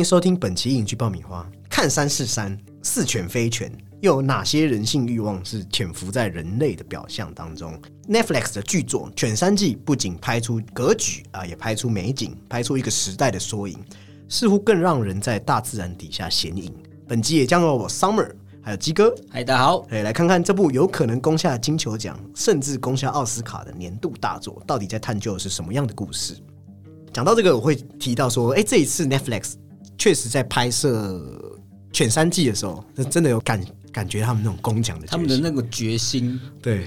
迎收听本期影剧爆米花。看山是山，似犬非犬，又有哪些人性欲望是潜伏在人类的表象当中？Netflix 的巨作《犬山记》不仅拍出格局啊，也拍出美景，拍出一个时代的缩影，似乎更让人在大自然底下显影。本集也将由我 Summer 还有鸡哥，嗨，大家好。哎，来看看这部有可能攻下金球奖，甚至攻下奥斯卡的年度大作，到底在探究的是什么样的故事？讲到这个，我会提到说，哎，这一次 Netflix 确实在拍摄《犬山记》的时候，那真的有感感觉他们那种攻奖的他们的那个决心。对，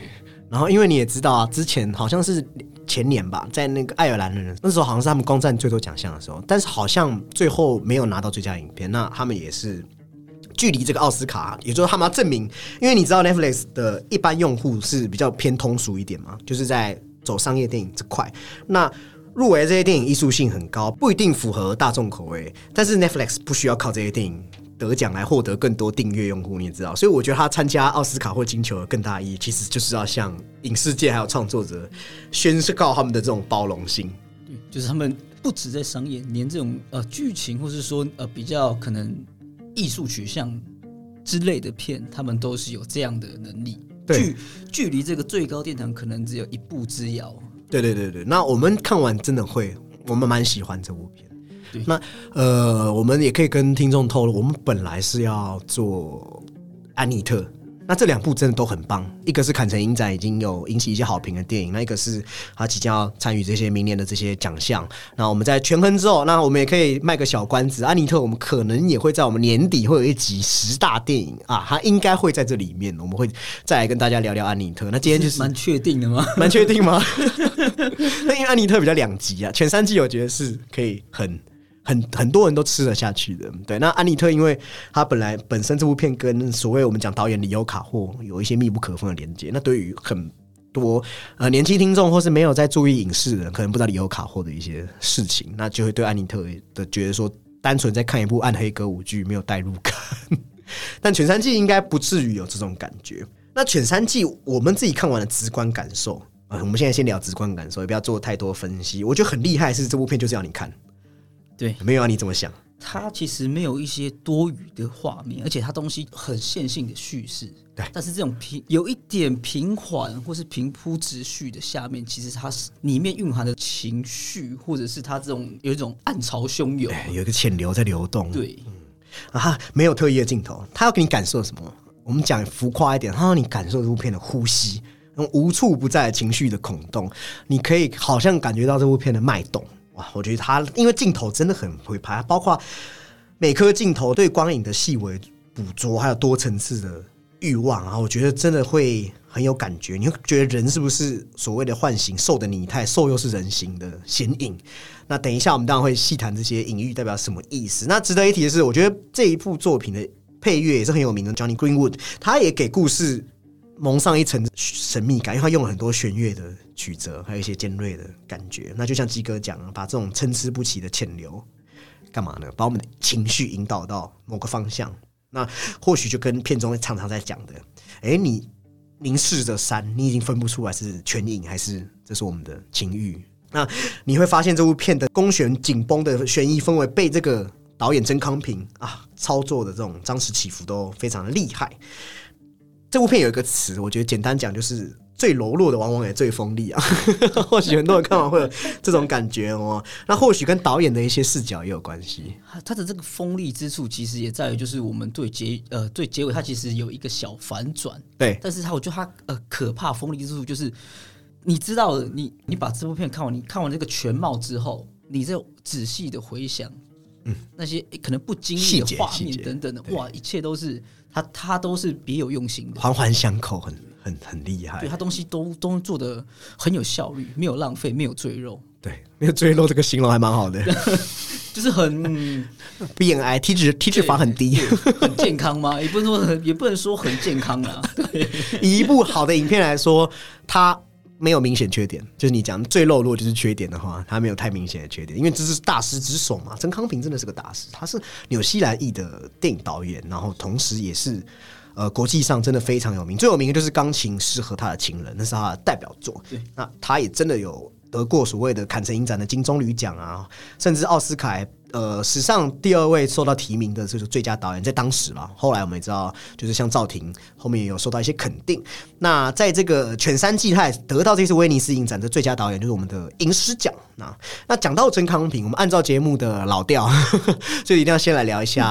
然后因为你也知道啊，之前好像是前年吧，在那个爱尔兰的人那时候好像是他们攻占最多奖项的时候，但是好像最后没有拿到最佳影片。那他们也是距离这个奥斯卡，也就是他们要证明，因为你知道 Netflix 的一般用户是比较偏通俗一点嘛，就是在走商业电影这块。那入围这些电影艺术性很高，不一定符合大众口味。但是 Netflix 不需要靠这些电影得奖来获得更多订阅用户，你知道？所以我觉得他参加奥斯卡或金球的更大意义，其实就是要向影视界还有创作者宣告他们的这种包容性。对，就是他们不止在商业，连这种呃剧情或是说呃比较可能艺术取向之类的片，他们都是有这样的能力。距距离这个最高殿堂可能只有一步之遥。对对对对，那我们看完真的会，我们蛮喜欢这部片。那呃，我们也可以跟听众透露，我们本来是要做安妮特。那这两部真的都很棒，一个是《砍城影展》已经有引起一些好评的电影，那一个是他即将要参与这些明年的这些奖项。那我们在权衡之后，那我们也可以卖个小关子，安妮特我们可能也会在我们年底会有一集十大电影啊，它应该会在这里面，我们会再来跟大家聊聊安妮特。那今天就是 蛮确定的吗？蛮确定吗？那 因为安妮特比较两集啊，前三季我觉得是可以很。很很多人都吃得下去的，对。那安妮特，因为他本来本身这部片跟所谓我们讲导演里欧卡霍有一些密不可分的连接。那对于很多呃年轻听众或是没有在注意影视的人，可能不知道里欧卡霍的一些事情，那就会对安妮特的觉得说，单纯在看一部暗黑歌舞剧没有代入感。但《犬山记》应该不至于有这种感觉。那《犬山记》我们自己看完的直观感受啊，我们现在先聊直观感受，也不要做太多分析。我觉得很厉害，是这部片就是要你看。对，没有啊？你怎么想？它其实没有一些多余的画面，而且它东西很线性的叙事。对，但是这种平有一点平缓或是平铺直叙的下面，其实它是里面蕴含的情绪，或者是它这种有一种暗潮汹涌，有一个潜流在流动。对，啊，没有特意的镜头，他要给你感受什么？我们讲浮夸一点，他让你感受这部片的呼吸，那种无处不在情绪的孔洞，你可以好像感觉到这部片的脉动。哇，我觉得他因为镜头真的很会拍，包括每颗镜头对光影的细微捕捉，还有多层次的欲望啊，我觉得真的会很有感觉。你会觉得人是不是所谓的唤醒兽的拟态，兽又是人形的显影？那等一下我们当然会细谈这些隐喻代表什么意思。那值得一提的是，我觉得这一部作品的配乐也是很有名的，Johnny Greenwood，他也给故事。蒙上一层神秘感，因为他用了很多弦乐的曲折，还有一些尖锐的感觉。那就像鸡哥讲，把这种参差不齐的潜流，干嘛呢？把我们的情绪引导到某个方向。那或许就跟片中常常在讲的，哎，你凝视着山，你已经分不出来是全影还是这是我们的情欲。那你会发现这部片的弓弦紧绷的悬疑氛围，被这个导演曾康平啊操作的这种张弛起伏都非常的厉害。这部片有一个词，我觉得简单讲就是最柔弱的往往也最锋利啊。或许很多人看完会有这种感觉哦。那或许跟导演的一些视角也有关系。它的这个锋利之处，其实也在于就是我们对结呃对结尾，它其实有一个小反转。对，但是它我觉得它呃可怕锋利之处就是，你知道你你把这部片看完，你看完这个全貌之后，你再仔细的回想，嗯，那些可能不经意的画面等等的，哇，一切都是。他他都是别有用心的，环环相扣，很很很厉害。对他东西都都做的很有效率，没有浪费，没有赘肉。对，没有赘肉这个形容还蛮好的，就是很 BNI 体脂体脂肪很低，很健康吗？也不能说也不能说很健康啊。以一部好的影片来说，它。没有明显缺点，就是你讲最露弱就是缺点的话，他没有太明显的缺点，因为这是大师之手嘛。曾康平真的是个大师，他是纽西兰裔的电影导演，然后同时也是呃国际上真的非常有名，最有名的就是《钢琴师和他的情人》，那是他的代表作。对，那他也真的有得过所谓的坎城影展的金棕榈奖啊，甚至奥斯卡。呃，史上第二位受到提名的就是最佳导演，在当时了。后来我们也知道，就是像赵婷，后面也有受到一些肯定。那在这个犬山纪太得到这次威尼斯影展的最佳导演，就是我们的银狮奖。那那讲到真康平，我们按照节目的老调，所以一定要先来聊一下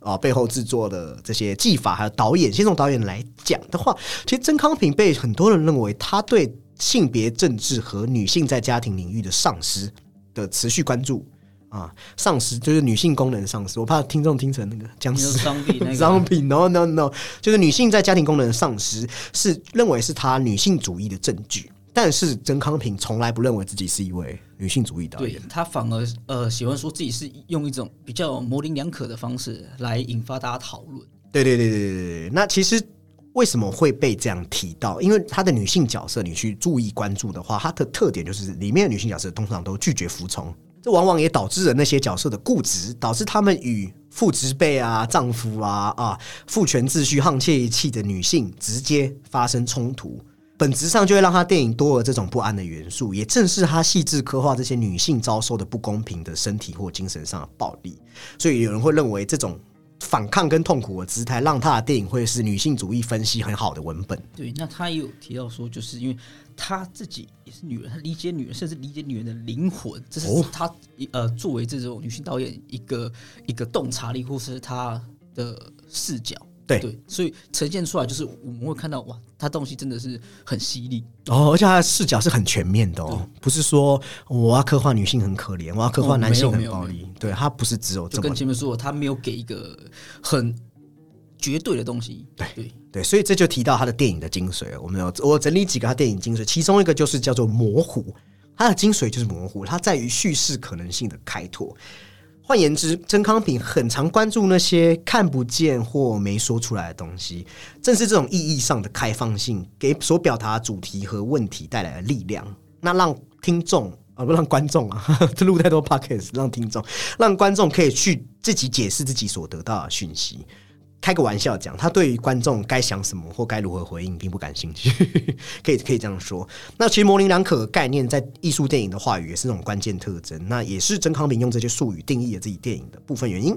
啊背后制作的这些技法，还有导演。先从导演来讲的话，其实真康平被很多人认为他对性别政治和女性在家庭领域的丧失的持续关注。啊，丧失就是女性功能丧失，我怕听众听成那个僵尸。商品那个 商品，no no no，就是女性在家庭功能丧失，是认为是她女性主义的证据。但是曾康平从来不认为自己是一位女性主义导演，他反而呃喜欢说自己是用一种比较模棱两可的方式来引发大家讨论。对对对对对对。那其实为什么会被这样提到？因为他的女性角色，你去注意关注的话，她的特点就是里面的女性角色通常都拒绝服从。这往往也导致了那些角色的固执，导致他们与父执辈啊、丈夫啊、啊父权秩序沆瀣一气的女性直接发生冲突，本质上就会让他电影多了这种不安的元素。也正是他细致刻画这些女性遭受的不公平的身体或精神上的暴力，所以有人会认为这种。反抗跟痛苦的姿态，让他的电影会是女性主义分析很好的文本。对，那他也有提到说，就是因为他自己也是女人，他理解女人，甚至理解女人的灵魂，这是他呃作为这种女性导演一个一个洞察力，或是他的视角。对，所以呈现出来就是我们会看到哇，他东西真的是很犀利。哦，而且他的视角是很全面的哦，不是说我要刻画女性很可怜，我要刻画男性很暴力，对他不是只有就跟前面说，他没有给一个很绝对的东西，对对。对，所以这就提到他的电影的精髓我们有我整理几个他电影精髓，其中一个就是叫做模糊，他的精髓就是模糊，它在于叙事可能性的开拓。换言之，曾康平很常关注那些看不见或没说出来的东西，正是这种意义上的开放性，给所表达主题和问题带来的力量。那让听众啊，不让观众啊，这 录太多 podcast，让听众，让观众可以去自己解释自己所得到的讯息。开个玩笑讲，他对于观众该想什么或该如何回应并不感兴趣，可以可以这样说。那其实模棱两可概念在艺术电影的话语也是那种关键特征，那也是曾康平用这些术语定义了自己电影的部分原因。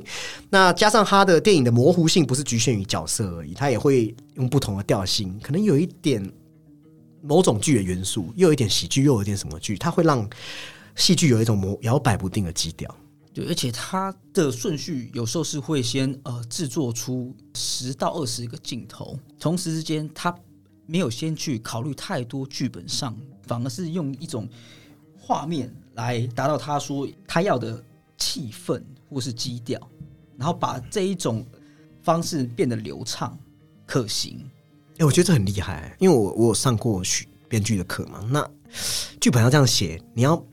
那加上他的电影的模糊性不是局限于角色而已，他也会用不同的调性，可能有一点某种剧的元素，又有一点喜剧，又有一点什么剧，他会让戏剧有一种模摇摆不定的基调。对，而且它的顺序有时候是会先呃制作出十到二十个镜头，同时之间他没有先去考虑太多剧本上，反而是用一种画面来达到他说他要的气氛或是基调，然后把这一种方式变得流畅可行。哎，我觉得这很厉害，因为我我有上过剧编剧的课嘛，那剧本要这样写，你要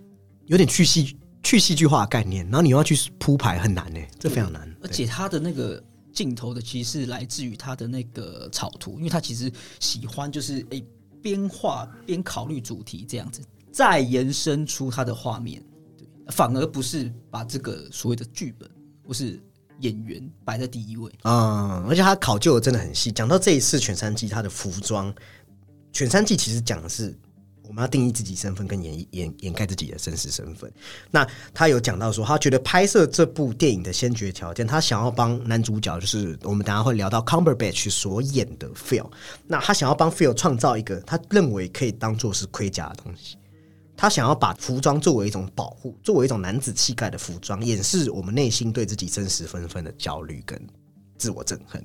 有点去戏。去戏剧化的概念，然后你要去铺排很难呢，这非常难。而且他的那个镜头的其实是来自于他的那个草图，因为他其实喜欢就是诶边画边考虑主题这样子，再延伸出他的画面，对，反而不是把这个所谓的剧本或是演员摆在第一位啊。而且他考究的真的很细。讲到这一次《犬山记》，他的服装，《犬山记》其实讲的是。我们要定义自己身份，跟掩掩掩盖自己的真实身份。那他有讲到说，他觉得拍摄这部电影的先决条件，他想要帮男主角，就是我们等下会聊到 Cumberbatch 所演的 Phil。那他想要帮 Phil 创造一个他认为可以当做是盔甲的东西。他想要把服装作为一种保护，作为一种男子气概的服装，掩饰我们内心对自己真实身份的焦虑跟自我憎恨。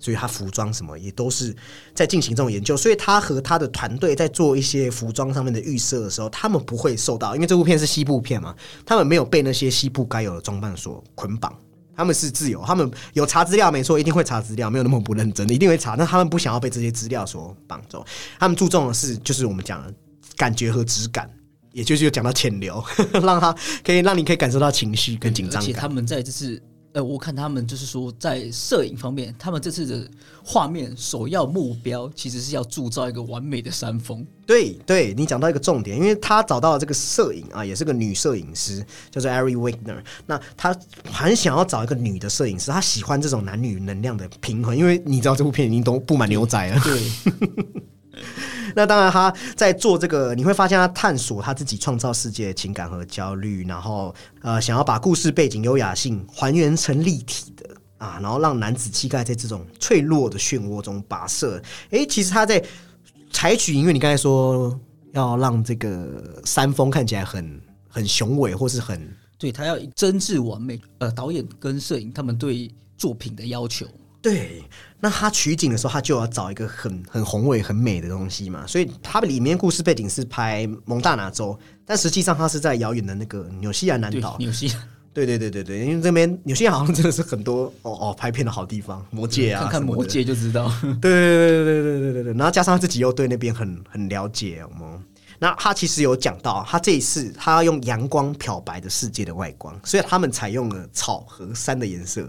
所以他服装什么也都是在进行这种研究，所以他和他的团队在做一些服装上面的预设的时候，他们不会受到，因为这部片是西部片嘛，他们没有被那些西部该有的装扮所捆绑，他们是自由，他们有查资料没错，一定会查资料，没有那么不认真，一定会查，但他们不想要被这些资料所绑住，他们注重的是就是我们讲的感觉和质感，也就是有讲到潜流，让他可以让你可以感受到情绪跟紧张感，他们在就是。呃，我看他们就是说，在摄影方面，他们这次的画面首要目标其实是要铸造一个完美的山峰。对，对你讲到一个重点，因为他找到了这个摄影啊，也是个女摄影师，叫做 Ari Wagner。那他很想要找一个女的摄影师，他喜欢这种男女能量的平衡，因为你知道这部片已经都布满牛仔了。对。那当然，他在做这个，你会发现他探索他自己创造世界的情感和焦虑，然后呃，想要把故事背景优雅性还原成立体的啊，然后让男子气概在这种脆弱的漩涡中跋涉。诶，其实他在采取，因为你刚才说要让这个山峰看起来很很雄伟，或是很对他要真挚完美。呃，导演跟摄影他们对作品的要求。对，那他取景的时候，他就要找一个很很宏伟、很美的东西嘛。所以他里面故事背景是拍蒙大拿州，但实际上他是在遥远的那个纽西兰南岛。纽西兰，对对对对对，因为这边纽西兰好像真的是很多哦哦拍片的好地方，魔界啊，看看魔界就知道。对对对对对对对对对，然后加上他自己又对那边很很了解，哦。那他其实有讲到，他这一次他要用阳光漂白的世界的外观，所以他们采用了草和山的颜色，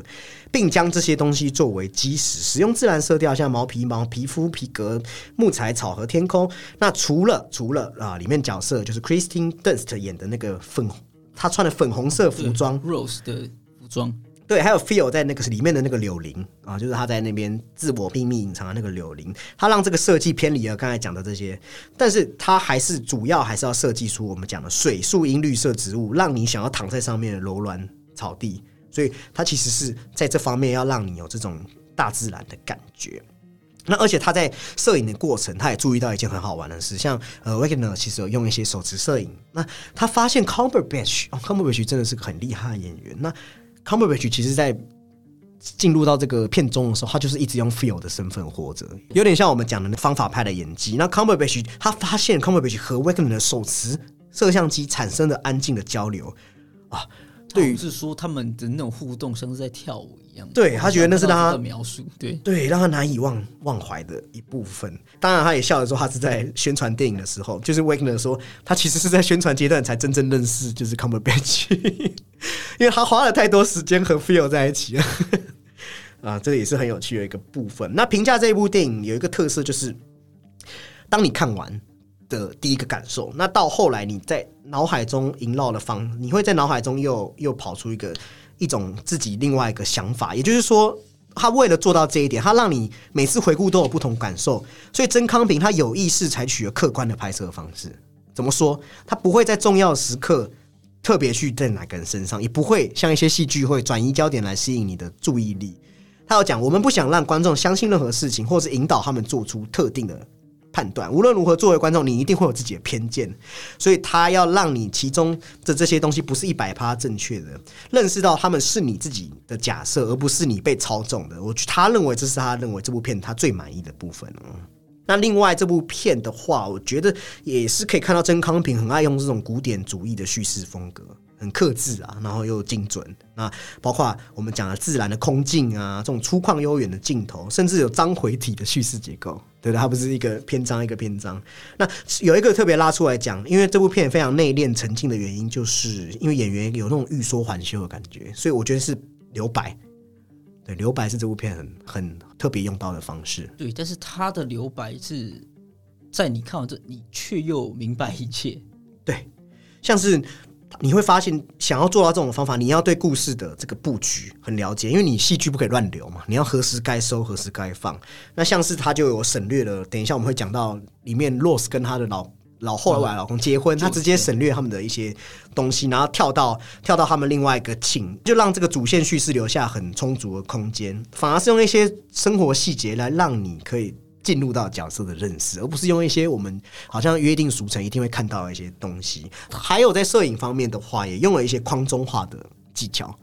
并将这些东西作为基石，使用自然色调，像毛皮、毛皮肤、皮革、木材、草和天空。那除了除了啊，里面角色就是 Christine Dunst 演的那个粉，他穿的粉红色服装，Rose 的服装。对，还有 feel 在那个里面的那个柳林啊，就是他在那边自我秘密隐藏的那个柳林，他让这个设计偏离了刚才讲的这些，但是他还是主要还是要设计出我们讲的水树荫绿色植物，让你想要躺在上面的柔软草地，所以他其实是在这方面要让你有这种大自然的感觉。那而且他在摄影的过程，他也注意到一件很好玩的事，像呃 Wagner 其实有用一些手持摄影，那他发现 Cumberbatch 哦 Cumberbatch 真的是个很厉害的演员，那。Cumberbatch 其实，在进入到这个片中的时候，他就是一直用 feel 的身份活着，有点像我们讲的方法派的演技。那 Cumberbatch 他发现 Cumberbatch 和 Wagner 的手持摄像机产生了安静的交流啊，对于是说他们的那种互动像是在跳舞一样。对他觉得那是他的描述，对对，让他难以忘忘怀的一部分。当然，他也笑着说，他是在宣传电影的时候，就是 Wagner 说他其实是在宣传阶段才真正认识，就是 Cumberbatch。因为他花了太多时间和 Phil 在一起了，啊，这个也是很有趣的一个部分。那评价这一部电影有一个特色，就是当你看完的第一个感受，那到后来你在脑海中萦绕的方，你会在脑海中又又跑出一个一种自己另外一个想法。也就是说，他为了做到这一点，他让你每次回顾都有不同感受。所以，曾康平他有意识采取了客观的拍摄方式。怎么说？他不会在重要时刻。特别去在哪个人身上，也不会像一些戏剧会转移焦点来吸引你的注意力。他要讲，我们不想让观众相信任何事情，或是引导他们做出特定的判断。无论如何，作为观众，你一定会有自己的偏见，所以他要让你其中的这些东西不是一百趴正确的，认识到他们是你自己的假设，而不是你被操纵的。我他认为这是他认为这部片他最满意的部分。那另外这部片的话，我觉得也是可以看到曾康平很爱用这种古典主义的叙事风格，很克制啊，然后又精准。那包括我们讲的自然的空镜啊，这种粗犷悠远的镜头，甚至有章回体的叙事结构，对的，它不是一个篇章一个篇章。那有一个特别拉出来讲，因为这部片非常内敛沉静的原因，就是因为演员有那种欲说还休的感觉，所以我觉得是留白。对，留白是这部片很很特别用到的方式。对，但是他的留白是在你看完这，你却又明白一切。对，像是你会发现，想要做到这种方法，你要对故事的这个布局很了解，因为你戏剧不可以乱流嘛，你要何时该收，何时该放。那像是他就有省略了，等一下我们会讲到里面，Rose 跟他的老。老后来老公结婚，他直接省略他们的一些东西，然后跳到跳到他们另外一个情，就让这个主线叙事留下很充足的空间，反而是用一些生活细节来让你可以进入到角色的认识，而不是用一些我们好像约定俗成一定会看到的一些东西。还有在摄影方面的话，也用了一些框中化的技巧。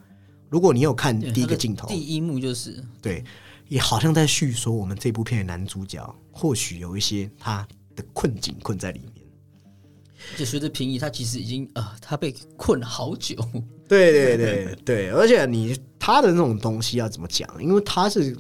如果你有看第一个镜头，第一幕就是对，也好像在叙说我们这部片的男主角，或许有一些他的困境困在里面。就随着平移，他其实已经呃，他被困了好久。对对对对，而且你他的那种东西要怎么讲？因为他是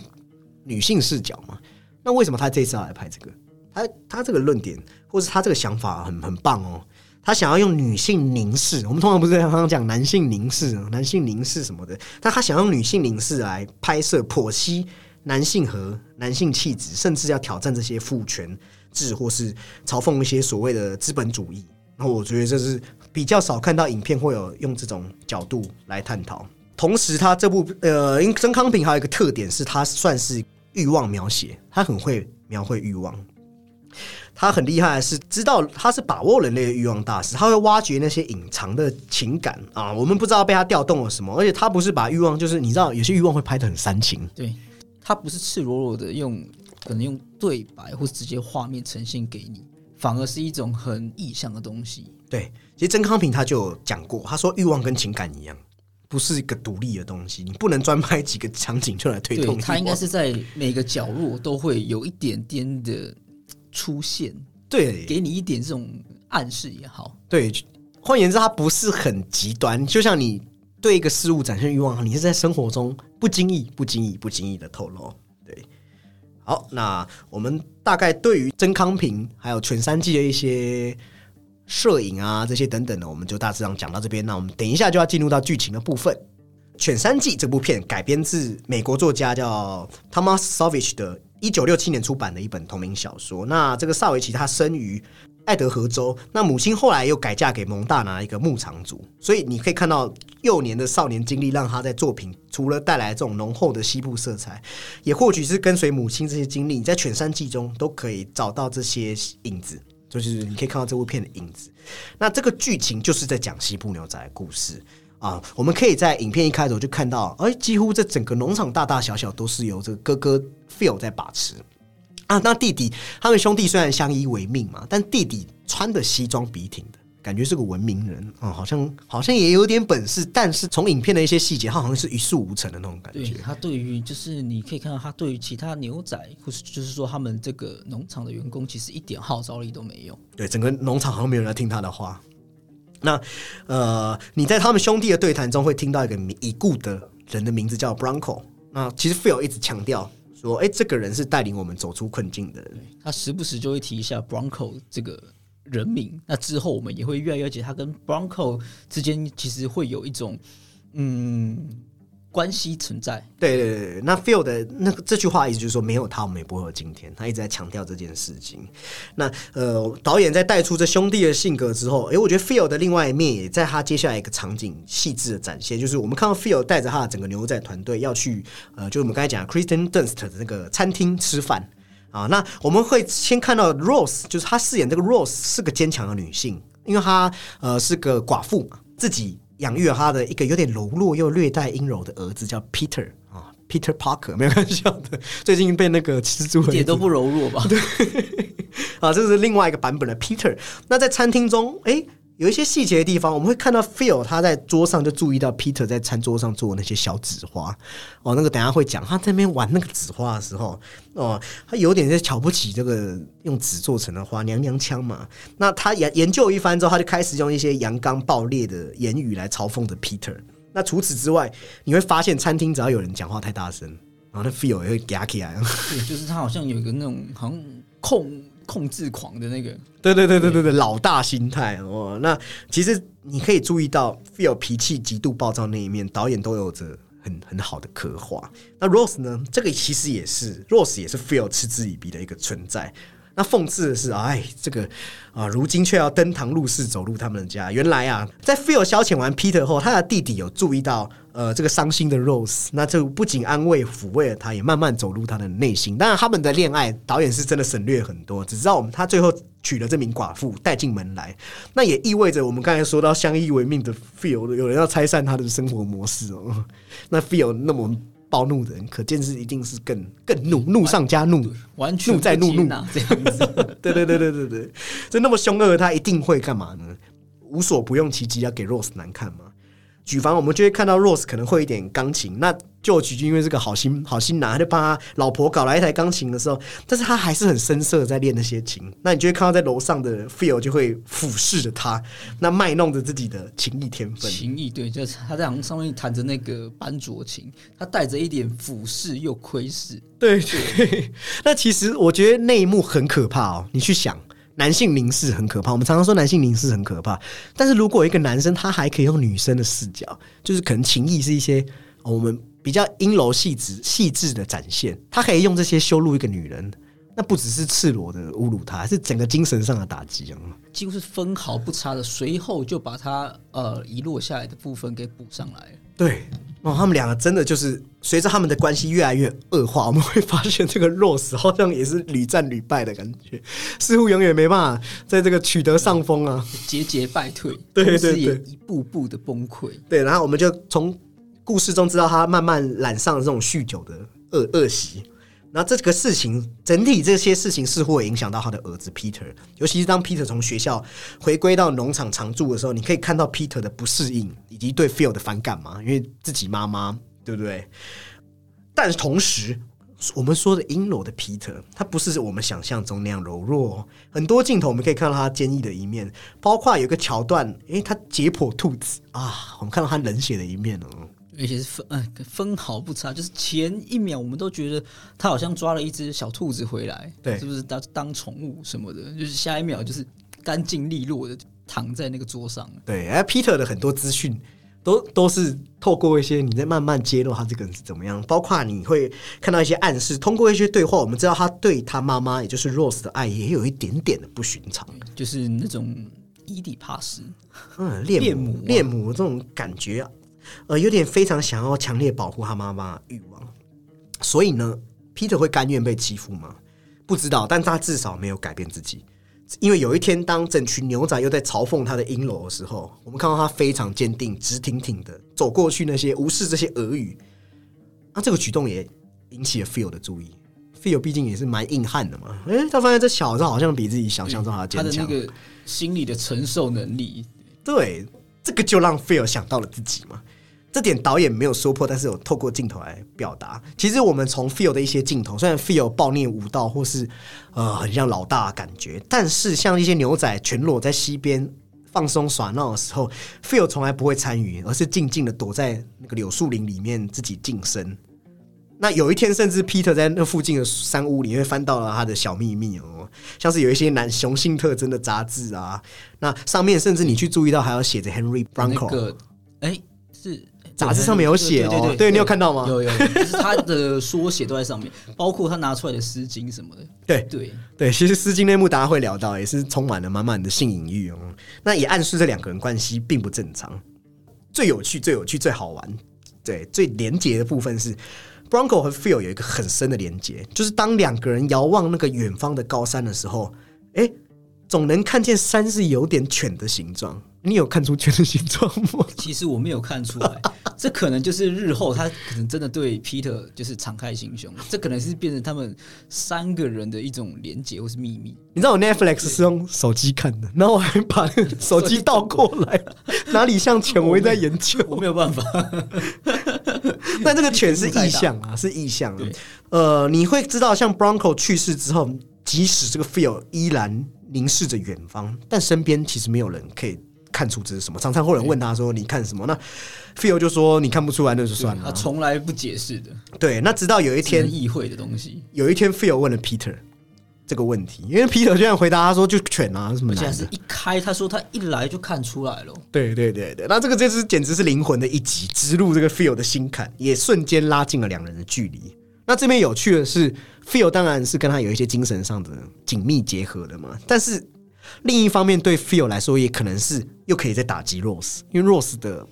女性视角嘛，那为什么他这次要来拍这个？他他这个论点，或是他这个想法很很棒哦。他想要用女性凝视，我们通常不是常常讲男性凝视、男性凝视什么的，但他想用女性凝视来拍摄剖析男性和男性气质，甚至要挑战这些父权制，或是嘲讽一些所谓的资本主义。然后我觉得这是比较少看到影片会有用这种角度来探讨。同时，他这部呃，因曾康平还有一个特点是，他算是欲望描写，他很会描绘欲望。他很厉害，是知道他是把握人类的欲望大师，他会挖掘那些隐藏的情感啊，我们不知道被他调动了什么，而且他不是把欲望，就是你知道有些欲望会拍的很煽情，对他不是赤裸裸的用可能用对白或直接画面呈现给你，反而是一种很意象的东西。对，其实曾康平他就有讲过，他说欲望跟情感一样。不是一个独立的东西，你不能专拍几个场景就来推动。它应该是在每个角落都会有一点点的出现，对，给你一点这种暗示也好。对，换言之，它不是很极端。就像你对一个事物展现欲望，你是在生活中不经意、不经意、不经意的透露。对，好，那我们大概对于曾康平还有全三季的一些。摄影啊，这些等等的，我们就大致上讲到这边。那我们等一下就要进入到剧情的部分。《犬三季》这部片改编自美国作家叫 Thomas Savage 的1967年出版的一本同名小说。那这个萨维奇他生于爱德荷州，那母亲后来又改嫁给蒙大拿一个牧场主，所以你可以看到幼年的少年经历让他在作品除了带来这种浓厚的西部色彩，也或许是跟随母亲这些经历，你在《犬三季》中都可以找到这些影子。就是你可以看到这部片的影子，那这个剧情就是在讲西部牛仔的故事啊。我们可以在影片一开头就看到，哎，几乎这整个农场大大小小都是由这个哥哥 Phil 在把持啊。那弟弟他们兄弟虽然相依为命嘛，但弟弟穿的西装笔挺的。感觉是个文明人啊，好像好像也有点本事，但是从影片的一些细节，他好像是一事无成的那种感觉。他对于就是你可以看到，他对于其他牛仔，或是就是说他们这个农场的员工，其实一点号召力都没有。对，整个农场好像没有人听他的话。那呃，你在他们兄弟的对谈中会听到一个已故的人的名字叫 Bronco。那其实 Phil 一直强调说，哎，这个人是带领我们走出困境的人。他时不时就会提一下 Bronco 这个。人名，那之后我们也会越来越解他跟 Bronco 之间其实会有一种嗯关系存在。对对对，那 Phil 的那个这句话意思就是说，没有他我们也不会有今天。他一直在强调这件事情。那呃，导演在带出这兄弟的性格之后，哎，我觉得 Phil 的另外一面也在他接下来一个场景细致的展现，就是我们看到 Phil 带着他的整个牛仔团队要去呃，就是我们刚才讲 Kristen Dunst 的那个餐厅吃饭。啊，那我们会先看到 Rose，就是她饰演这个 Rose 是个坚强的女性，因为她呃是个寡妇嘛，自己养育了她的一个有点柔弱又略带阴柔的儿子叫 Peter 啊，Peter Parker 没有开玩笑的，最近被那个蜘蛛一点都不柔弱吧？对，啊，这是另外一个版本的 Peter。那在餐厅中，哎。有一些细节的地方，我们会看到 Phil 他在桌上就注意到 Peter 在餐桌上做那些小纸花哦，那个等下会讲他在那边玩那个纸花的时候哦，他有点在瞧不起这个用纸做成的花，娘娘腔嘛。那他研研究一番之后，他就开始用一些阳刚暴烈的言语来嘲讽着 Peter。那除此之外，你会发现餐厅只要有人讲话太大声，然后那 Phil 也会夹起来。对，就是他好像有一个那种好像控。控制狂的那个，对对对对对对，老大心态哦。那其实你可以注意到，Phil 脾气极度暴躁那一面，导演都有着很很好的刻画。那 Rose 呢？这个其实也是 Rose 也是 Phil 嗤之以鼻的一个存在。那讽刺的是，哎，这个啊，如今却要登堂入室走入他们的家。原来啊，在 Phil 消遣完 Peter 后，他的弟弟有注意到，呃，这个伤心的 Rose，那就不仅安慰抚慰了他，也慢慢走入他的内心。当然，他们的恋爱导演是真的省略很多，只知道我们他最后娶了这名寡妇带进门来，那也意味着我们刚才说到相依为命的 Phil，有人要拆散他的生活模式哦。那 Phil 那么。暴怒的人，可见是一定是更更怒，怒上加怒，完全怒在怒怒这样子。对对对对对对，就那么凶恶，他一定会干嘛呢？无所不用其极，要给 Rose 难看吗？举凡我们就会看到 Rose 可能会一点钢琴，那就举就因为这个好心好心男，他就帮他老婆搞来一台钢琴的时候，但是他还是很深色在练那些琴。那你就会看到在楼上的 Phil 就会俯视着他，那卖弄着自己的情艺天分。情艺对，就是他在上面弹着那个班卓琴，他带着一点俯视又窥视。对对，那其实我觉得那一幕很可怕哦，你去想。男性凝视很可怕，我们常常说男性凝视很可怕，但是如果一个男生他还可以用女生的视角，就是可能情谊是一些我们比较阴柔细致细致的展现，他可以用这些羞辱一个女人，那不只是赤裸的侮辱她，是整个精神上的打击啊，几乎是分毫不差的，随后就把他呃遗落下来的部分给补上来。对，哦，他们两个真的就是随着他们的关系越来越恶化，我们会发现这个 Rose 好像也是屡战屡败的感觉，似乎永远没办法在这个取得上风啊，节节败退，对对对一步步的崩溃。对，然后我们就从故事中知道他慢慢染上了这种酗酒的恶恶习。那这个事情，整体这些事情似乎会影响到他的儿子 Peter，尤其是当 Peter 从学校回归到农场常住的时候，你可以看到 Peter 的不适应以及对 Phil 的反感嘛，因为自己妈妈，对不对？但同时，我们说的阴柔的 Peter，他不是我们想象中那样柔弱。很多镜头我们可以看到他坚毅的一面，包括有一个桥段，诶，他解剖兔子啊，我们看到他冷血的一面哦。而且是分嗯分毫不差，就是前一秒我们都觉得他好像抓了一只小兔子回来，对是不是当当宠物什么的？就是下一秒就是干净利落的躺在那个桌上。对，而 Peter 的很多资讯都都是透过一些你在慢慢揭露他这个人是怎么样，包括你会看到一些暗示，通过一些对话，我们知道他对他妈妈，也就是 Rose 的爱也有一点点的不寻常。就是那种伊底帕斯，嗯，恋母恋母这种感觉啊，呃，有点非常想要强烈保护他妈妈的欲望。所以呢，Peter 会甘愿被欺负吗？不知道，但他至少没有改变自己。因为有一天，当整群牛仔又在嘲讽他的阴柔的时候，我们看到他非常坚定、直挺挺的走过去，那些无视这些俄语。那、这个举动也引起了 Phil 的注意。Phil 毕竟也是蛮硬汉的嘛，诶、他发现这小子好像比自己想象中还要坚强。他的那个心理的承受能力，对，这个就让 Phil 想到了自己嘛。这点导演没有说破，但是有透过镜头来表达。其实我们从 Phil 的一些镜头，虽然 Phil 暴虐武道或是呃很像老大的感觉，但是像一些牛仔全裸在溪边放松耍闹的时候，Phil 从来不会参与，而是静静的躲在那个柳树林里面自己晋升。那有一天，甚至 Peter 在那附近的山屋里面翻到了他的小秘密哦，像是有一些男雄性特征的杂志啊，那上面甚至你去注意到还有写着 Henry Bronco，、哎是杂志上面有写哦对对对对你有看到吗有有，就是他的缩写都在上面，包括他拿出来的丝巾什么的。对对，对，其实丝巾内幕大家会聊到，也是充满了满满的性隐喻哦。那也暗示这两个人关系并不正常。最有趣、最有趣、最好玩，对，最连结的部分是 Bronco 和 Phil 有一个很深的连结，就是当两个人遥望那个远方的高山的时候，哎，总能看见山是有点犬的形状。你有看出犬的形状吗？其实我没有看出来，这可能就是日后他可能真的对 Peter 就是敞开心胸，这可能是变成他们三个人的一种连结或是秘密。你知道我 Netflix 是用手机看的，然后我还把手机倒过来，哪里像犬我也在研究。我没有办法，但这个犬是意象啊，是意象、啊。呃，你会知道，像 Bronco 去世之后，即使这个 Phil 依然凝视着远方，但身边其实没有人可以看出这是什么。常常会有人问他说：“你看什么？”那 Phil 就说：“你看不出来，那就算了他。从来不解释的，”对，那直到有一天议，会的东西，有一天 Phil 问了 Peter 这个问题，因为 Peter 居然回答他说：“就犬啊，什么而且还难的是一开，他说他一来就看出来了。对对对对，那这个这只简直是灵魂的一击，植入这个 Phil 的心坎，也瞬间拉近了两人的距离。那这边有趣的是，Phil 当然是跟他有一些精神上的紧密结合的嘛，但是另一方面对 Phil 来说，也可能是又可以再打击 Rose，因为 Rose 的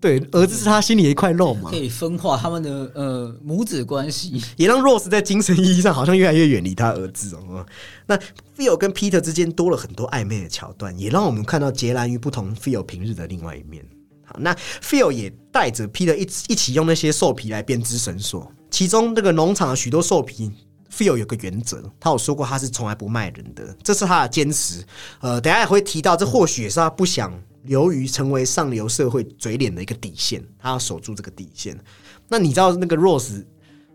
对儿子是他心里的一块肉嘛可，以分化他们的呃母子关系。也让 Rose 在精神意义上好像越来越远离他儿子哦。那 Phil 跟 Peter 之间多了很多暧昧的桥段，也让我们看到截然于不同 Phil 平日的另外一面。好，那 Phil 也带着 Peter 一起一起用那些兽皮来编织绳索，其中这个农场的许多兽皮。Feel 有个原则，他有说过他是从来不卖人的，这是他的坚持。呃，等下也会提到，这或许也是他不想流于成为上流社会嘴脸的一个底线，他要守住这个底线。那你知道那个 Rose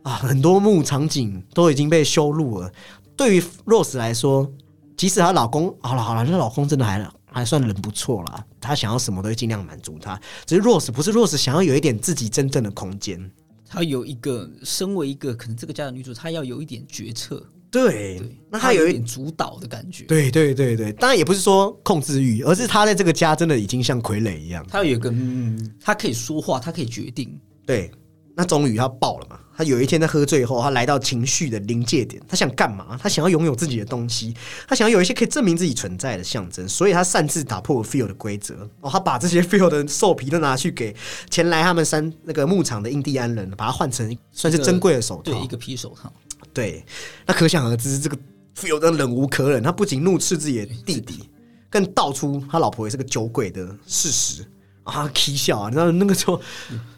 啊，很多幕场景都已经被修路了。对于 Rose 来说，即使她老公好了好了，那老公真的还还算人不错啦，她想要什么都会尽量满足他。只是 Rose 不是 Rose 想要有一点自己真正的空间。她有一个身为一个可能这个家的女主，她要有一点决策，对，对，那她有一点主导的感觉。对对对对，当然也不是说控制欲，而是她在这个家真的已经像傀儡一样。她有一个，嗯，她可以说话，她可以决定。对，那终于他爆了嘛？他有一天在喝醉后，他来到情绪的临界点，他想干嘛？他想要拥有自己的东西，他想要有一些可以证明自己存在的象征，所以他擅自打破了 feel 的规则。哦，他把这些 feel 的兽皮都拿去给前来他们山那个牧场的印第安人，把它换成算是珍贵的手套，对，一个皮手套。对，那可想而知，这个 feel 的忍无可忍，他不仅怒斥自己的弟弟，更道出他老婆也是个酒鬼的事实。啊！啼笑啊！你知道那个时候，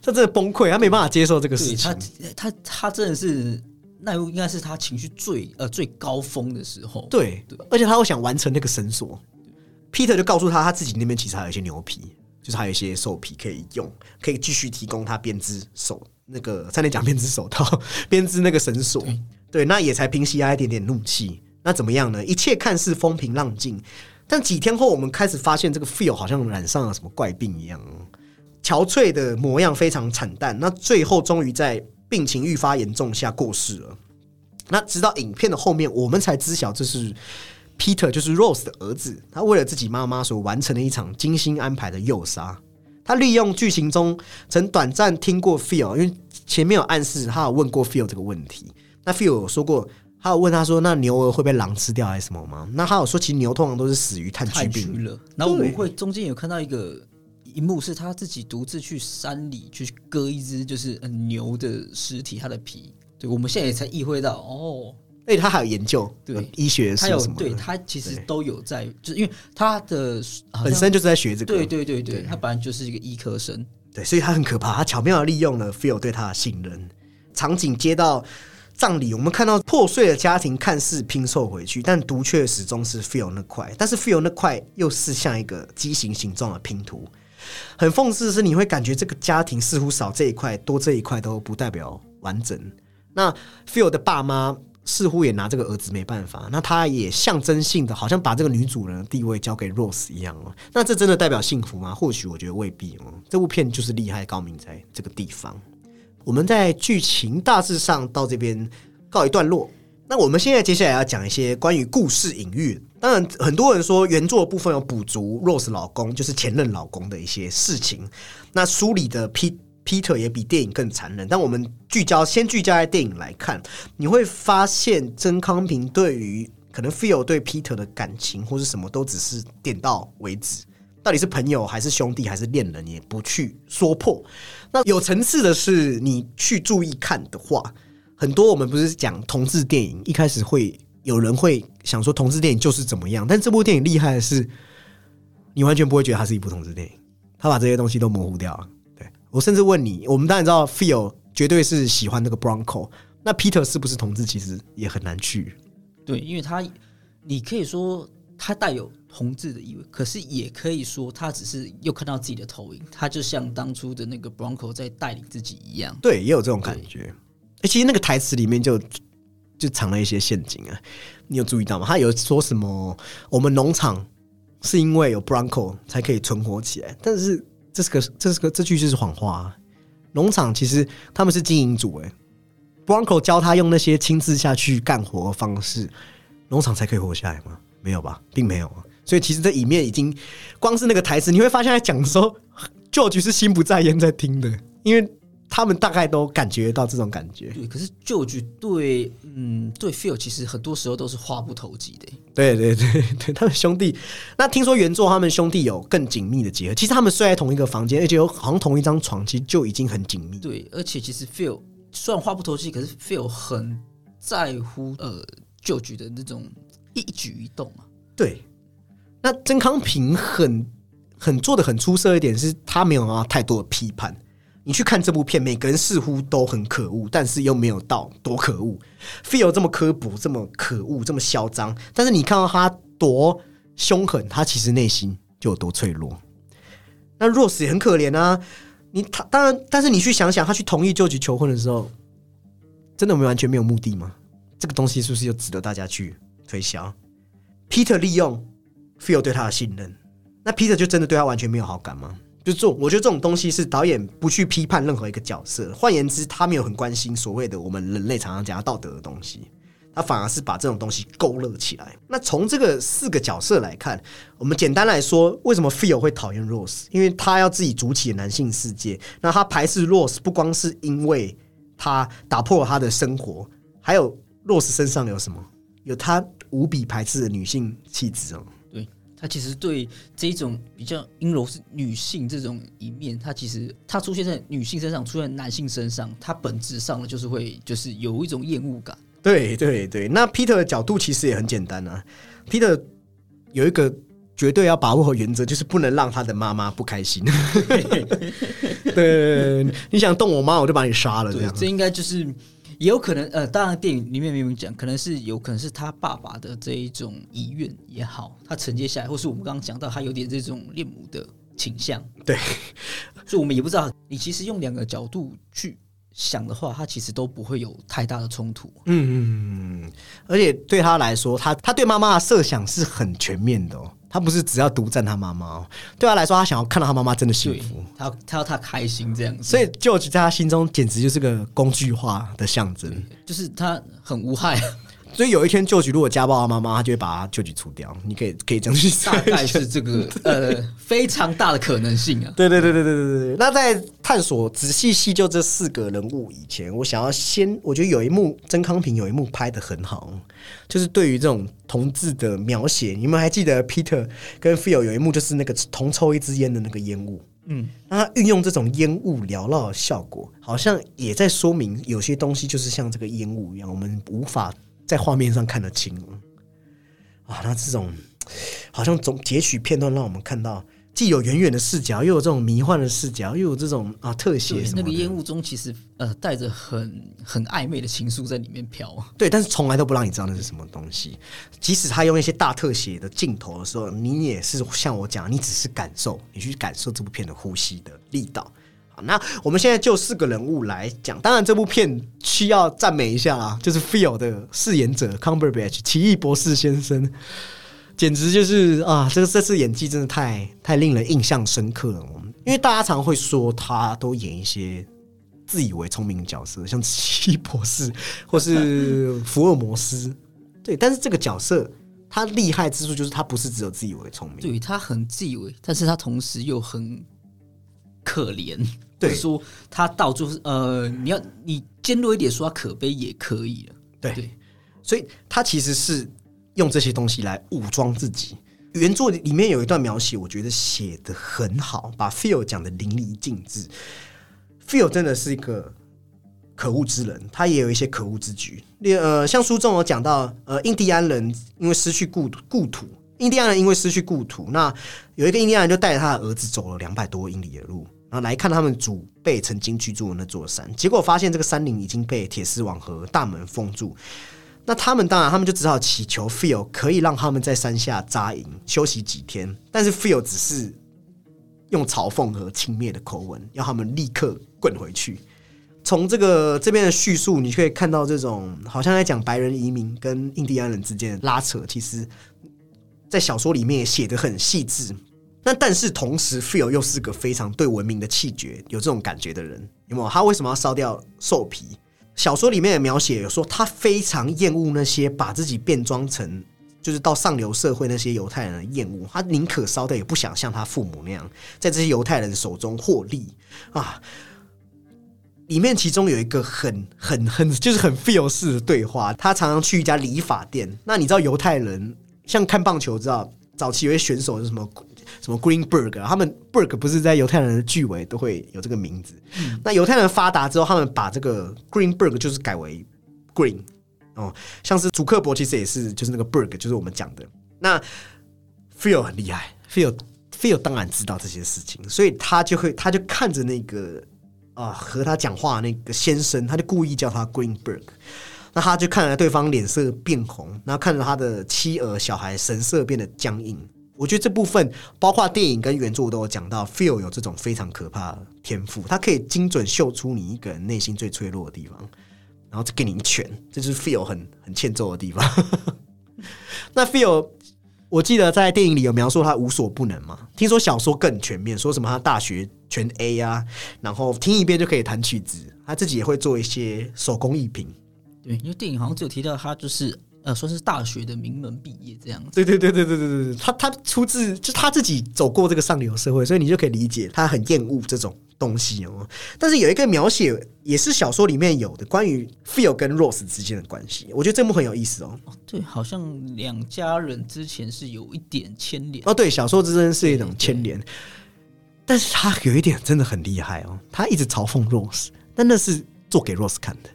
他真的崩溃，他没办法接受这个事情。他他他真的是那应该是他情绪最呃最高峰的时候。对对，而且他又想完成那个绳索。Peter 就告诉他，他自己那边其实还有一些牛皮，就是还有一些兽皮可以用，可以继续提供他编织手那个差点讲编织手套，编织那个绳索。对，那也才平息他一点点怒气。那怎么样呢？一切看似风平浪静。但几天后，我们开始发现这个 feel 好像染上了什么怪病一样，憔悴的模样非常惨淡。那最后终于在病情愈发严重下过世了。那直到影片的后面，我们才知晓这是 Peter，就是 Rose 的儿子。他为了自己妈妈所完成的一场精心安排的诱杀。他利用剧情中曾短暂听过 feel，因为前面有暗示他有问过 feel 这个问题。那 feel 有说过。他有问他说：“那牛儿会被狼吃掉还是什么吗？”那他有说，其实牛通常都是死于炭疽病了。然后我们会中间有看到一个一幕，是他自己独自去山里去割一只就是牛的尸体，它的皮。对，我们现在也才意会到哦，而且他还有研究，对医学，他有对他其实都有在，就是因为他的本身就是在学这个，对对对对，他本来就是一个医科生，对，所以他很可怕，他巧妙的利用了 Phil 对他的信任，场景接到。葬礼，我们看到破碎的家庭看似拼凑回去，但独却始终是 feel 那块。但是 feel 那块又是像一个畸形形状的拼图。很讽刺的是，你会感觉这个家庭似乎少这一块，多这一块都不代表完整。那 feel 的爸妈似乎也拿这个儿子没办法。那他也象征性的，好像把这个女主人的地位交给 Rose 一样哦。那这真的代表幸福吗？或许我觉得未必哦。这部片就是厉害高明在这个地方。我们在剧情大致上到这边告一段落。那我们现在接下来要讲一些关于故事隐喻。当然，很多人说原作部分有补足 Rose 老公，就是前任老公的一些事情。那书里的 P Peter 也比电影更残忍。但我们聚焦，先聚焦在电影来看，你会发现曾康平对于可能 Feel 对 Peter 的感情或是什么都只是点到为止。到底是朋友还是兄弟还是恋人，也不去说破。那有层次的是，你去注意看的话，很多我们不是讲同志电影，一开始会有人会想说同志电影就是怎么样，但这部电影厉害的是，你完全不会觉得它是一部同志电影，他把这些东西都模糊掉了。对我甚至问你，我们当然知道 Feel 绝对是喜欢那个 Bronco，那 Peter 是不是同志，其实也很难去。对，因为他，你可以说。他带有同志的意味，可是也可以说他只是又看到自己的投影，他就像当初的那个 Bronco 在带领自己一样。对，也有这种感觉。哎，其实那个台词里面就就藏了一些陷阱啊，你有注意到吗？他有说什么？我们农场是因为有 Bronco 才可以存活起来，但是这是个这是个这句就是谎话。啊农场其实他们是经营主，哎，Bronco 教他用那些亲自下去干活的方式，农场才可以活下来吗？没有吧，并没有啊。所以其实这里面已经光是那个台词，你会发现在讲的时候，George 是心不在焉在听的，因为他们大概都感觉到这种感觉。对，可是 George 对，嗯，对 Phil 其实很多时候都是话不投机的。对对对对，他们兄弟。那听说原作他们兄弟有更紧密的结合，其实他们睡在同一个房间，而且有好像同一张床，其实就已经很紧密。对，而且其实 Phil 虽然话不投机，可是 Phil 很在乎呃 George 的那种。一举一动啊，对。那曾康平很很做的很出色一点，是他没有啊太多的批判。你去看这部片，每个人似乎都很可恶，但是又没有到多可恶。Feel 这么刻薄，这么可恶，这么嚣张，但是你看到他多凶狠，他其实内心就有多脆弱。那 Rose 也很可怜啊。你他当然，但是你去想想，他去同意救急求婚的时候，真的我们完全没有目的吗？这个东西是不是就值得大家去？推销，Peter 利用 feel 对他的信任，那 Peter 就真的对他完全没有好感吗？就这种，我觉得这种东西是导演不去批判任何一个角色。换言之，他没有很关心所谓的我们人类常常讲道德的东西，他反而是把这种东西勾勒起来。那从这个四个角色来看，我们简单来说，为什么 Phil 会讨厌 Rose？因为他要自己主起男性世界。那他排斥 Rose 不光是因为他打破了他的生活，还有 Rose 身上有什么？有他无比排斥的女性气质哦。他其实对这种比较阴柔是女性这种一面，他其实他出现在女性身上，出现在男性身上，他本质上呢就是会就是有一种厌恶感。对对对，那 Peter 的角度其实也很简单啊，Peter 有一个绝对要把握的原则，就是不能让他的妈妈不开心。对，你想动我妈，我就把你杀了。这样，这应该就是。也有可能，呃，当然电影里面明明讲，可能是有可能是他爸爸的这一种遗愿也好，他承接下来，或是我们刚刚讲到他有点这种恋母的倾向，对，所以我们也不知道，你其实用两个角度去想的话，他其实都不会有太大的冲突。嗯嗯，而且对他来说，他他对妈妈的设想是很全面的哦。他不是只要独占他妈妈，对他来说，他想要看到他妈妈真的幸福，他他要他开心这样子。所以，George 在他心中简直就是个工具化的象征，就是他很无害。所以有一天，旧局如果家暴他妈妈，他就会把他舅舅除掉。你可以可以这样去大概是这个呃非常大的可能性啊。对对对对对对对。那在探索仔细细究这四个人物以前，我想要先，我觉得有一幕曾康平有一幕拍的很好，就是对于这种同志的描写。你们还记得 Peter 跟 Phil 有一幕，就是那个同抽一支烟的那个烟雾。嗯，那他运用这种烟雾缭绕的效果，好像也在说明有些东西就是像这个烟雾一样，我们无法。在画面上看得清啊，那这种好像总截取片段，让我们看到既有远远的视角，又有这种迷幻的视角，又有这种啊特写。那个烟雾中其实呃带着很很暧昧的情愫在里面飘。对，但是从来都不让你知道那是什么东西。即使他用一些大特写的镜头的时候，你也是像我讲，你只是感受，你去感受这部片的呼吸的力道。那我们现在就四个人物来讲，当然这部片需要赞美一下啊，就是 Phil 的饰演者 Cumberbatch 奇异博士先生，简直就是啊，这个这次演技真的太太令人印象深刻了。我们因为大家常会说他都演一些自以为聪明的角色，像奇异博士或是福尔摩斯，对，但是这个角色他厉害之处就是他不是只有自以为聪明，对他很自以为，但是他同时又很可怜。对，说他到处是，呃，你要你尖锐一点说他可悲也可以了。对，所以他其实是用这些东西来武装自己。原作里面有一段描写，我觉得写的很好，把 feel 讲的淋漓尽致。feel 真的是一个可恶之人，他也有一些可恶之举。呃，像书中有讲到，呃，印第安人因为失去故故土，印第安人因为失去故土，那有一个印第安人就带着他的儿子走了两百多英里的路。然后来看他们祖辈曾经居住的那座山，结果发现这个山林已经被铁丝网和大门封住。那他们当然，他们就只好祈求 Phil 可以让他们在山下扎营休息几天。但是 Phil 只是用嘲讽和轻蔑的口吻，要他们立刻滚回去。从这个这边的叙述，你可以看到这种好像在讲白人移民跟印第安人之间的拉扯，其实，在小说里面也写的很细致。那但是同时，Phil 又是个非常对文明的气绝有这种感觉的人，有没有？他为什么要烧掉兽皮？小说里面的描写有说，他非常厌恶那些把自己变装成就是到上流社会那些犹太人的厌恶，他宁可烧掉，也不想像他父母那样在这些犹太人手中获利啊。里面其中有一个很很很就是很 feel 式的对话，他常常去一家理发店。那你知道犹太人像看棒球，知道早期有些选手是什么？什么 Greenberg？他们 Berg 不是在犹太人的句尾都会有这个名字。那犹太人发达之后，他们把这个 Greenberg 就是改为 Green 哦，像是祖克伯其实也是就是那个 Berg，就是我们讲的。那 Phil 很厉害，Phil Phil 当然知道这些事情，所以他就会他就看着那个啊和他讲话那个先生，他就故意叫他 Greenberg。那他就看着对方脸色变红，然后看着他的妻儿小孩神色变得僵硬。我觉得这部分包括电影跟原著都有讲到，feel 有这种非常可怕的天赋，他可以精准秀出你一个人内心最脆弱的地方，然后再给你一拳，这就是 feel 很很欠揍的地方。那 feel，我记得在电影里有描述他无所不能嘛？听说小说更全面，说什么他大学全 A 啊，然后听一遍就可以弹曲子，他自己也会做一些手工艺品。对，因为电影好像只有提到他就是呃，说是大学的名门毕业这样子。对对对对对对对，他他出自就他自己走过这个上流社会，所以你就可以理解他很厌恶这种东西哦。但是有一个描写也是小说里面有的，关于 Phil 跟 Rose 之间的关系，我觉得这幕很有意思哦。哦对，好像两家人之前是有一点牵连。哦，对，小说之间是一种牵连，但是他有一点真的很厉害哦，他一直嘲讽 Rose，但那是做给 Rose 看的。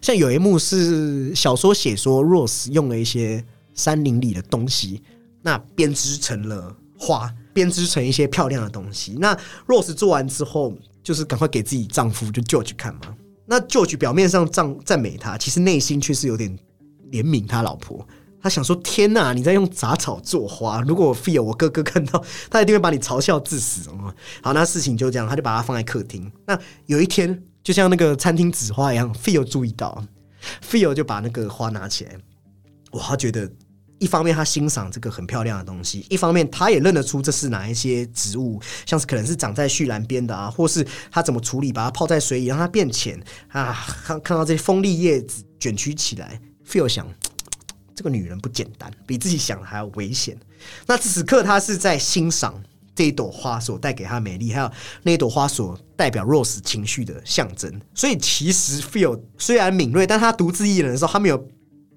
像有一幕是小说写说，Rose 用了一些山林里的东西，那编织成了花，编织成一些漂亮的东西。那 Rose 做完之后，就是赶快给自己丈夫就 George 看嘛。那 George 表面上赞赞美他，其实内心却是有点怜悯他老婆。他想说：“天哪，你在用杂草做花！如果我 feel 我哥哥看到，他一定会把你嘲笑致死。”好，那事情就这样，他就把它放在客厅。那有一天。就像那个餐厅纸花一样，Phil 注意到，Phil 就把那个花拿起来。哇，他觉得一方面他欣赏这个很漂亮的东西，一方面他也认得出这是哪一些植物，像是可能是长在旭兰边的啊，或是他怎么处理，把它泡在水里让它变浅啊。看看到这些锋利叶子卷曲起来，Phil 想，这个女人不简单，比自己想的还要危险。那此刻他是在欣赏。这一朵花所带给他美丽，还有那一朵花所代表 Rose 情绪的象征。所以其实 Feel 虽然敏锐，但他独自一人的时候，他没有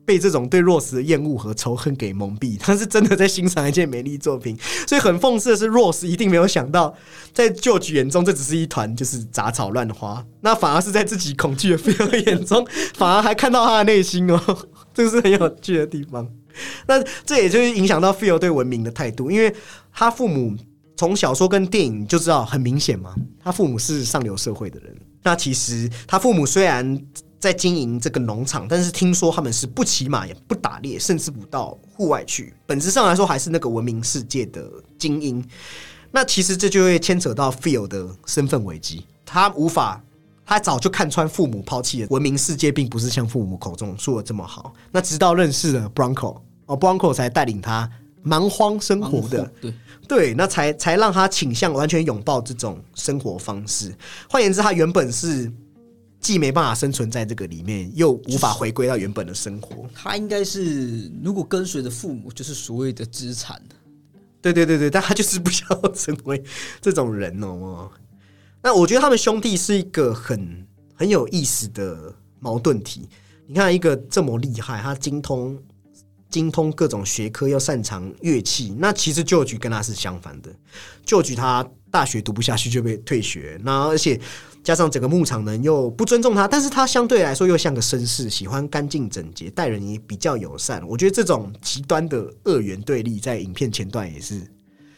被这种对 Rose 的厌恶和仇恨给蒙蔽。他是真的在欣赏一件美丽作品。所以很讽刺的是，Rose 一定没有想到，在 George 眼中这只是一团就是杂草乱花，那反而是在自己恐惧的 Feel 眼中，反而还看到他的内心哦，这是很有趣的地方。那这也就是影响到 Feel 对文明的态度，因为他父母。从小说跟电影就知道很明显嘛，他父母是上流社会的人。那其实他父母虽然在经营这个农场，但是听说他们是不骑马也不打猎，甚至不到户外去。本质上来说，还是那个文明世界的精英。那其实这就会牵扯到 Phil 的身份危机。他无法，他早就看穿父母抛弃的文明世界，并不是像父母口中说的这么好。那直到认识了 Bronco，哦，Bronco 才带领他蛮荒生活的。对。对，那才才让他倾向完全拥抱这种生活方式。换言之，他原本是既没办法生存在这个里面，又无法回归到原本的生活。他应该是如果跟随着父母，就是所谓的资产。对对对对，但他就是不想要成为这种人哦。那我觉得他们兄弟是一个很很有意思的矛盾体。你看，一个这么厉害，他精通。精通各种学科又擅长乐器，那其实旧局跟他是相反的。旧局他大学读不下去就被退学，那而且加上整个牧场人又不尊重他，但是他相对来说又像个绅士，喜欢干净整洁，待人也比较友善。我觉得这种极端的二元对立，在影片前段也是，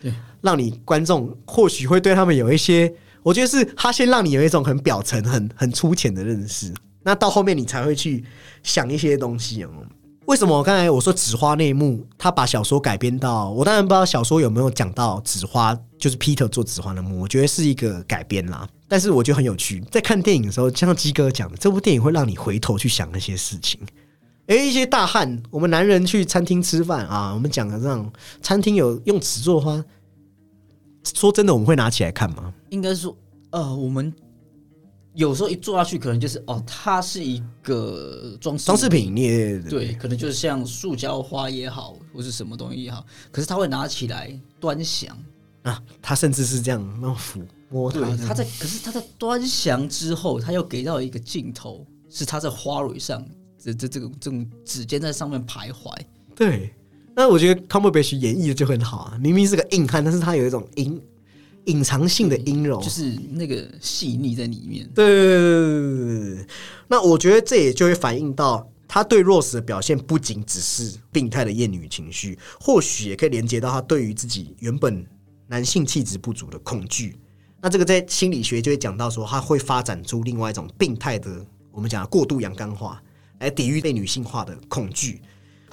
对，让你观众或许会对他们有一些，我觉得是他先让你有一种很表层、很很粗浅的认识，那到后面你才会去想一些东西哦。为什么我刚才我说纸花那一幕，他把小说改编到我当然不知道小说有没有讲到纸花，就是 Peter 做纸花的幕，我觉得是一个改编啦。但是我觉得很有趣，在看电影的时候，像鸡哥讲的，这部电影会让你回头去想那些事情。哎，一些大汉，我们男人去餐厅吃饭啊，我们讲的这样，餐厅有用纸做花，说真的，我们会拿起来看吗？应该说，呃，我们。有时候一坐下去，可能就是哦，它是一个装装饰品，你对，可能就是像塑胶花也好，或是什么东西也好，可是他会拿起来端详啊，他甚至是这样那抚摸它。他在，可是他在端详之后，他又给到一个镜头，是他在花蕊上，这这这个这种指尖在上面徘徊。对，那我觉得康伯贝许演绎的就很好啊，明明是个硬汉，但是他有一种阴。隐藏性的阴柔，就是那个细腻在里面。对，那我觉得这也就会反映到他对 Rose 的表现，不仅只是病态的厌女情绪，或许也可以连接到他对于自己原本男性气质不足的恐惧。那这个在心理学就会讲到说，他会发展出另外一种病态的，我们讲过度阳刚化，来抵御被女性化的恐惧。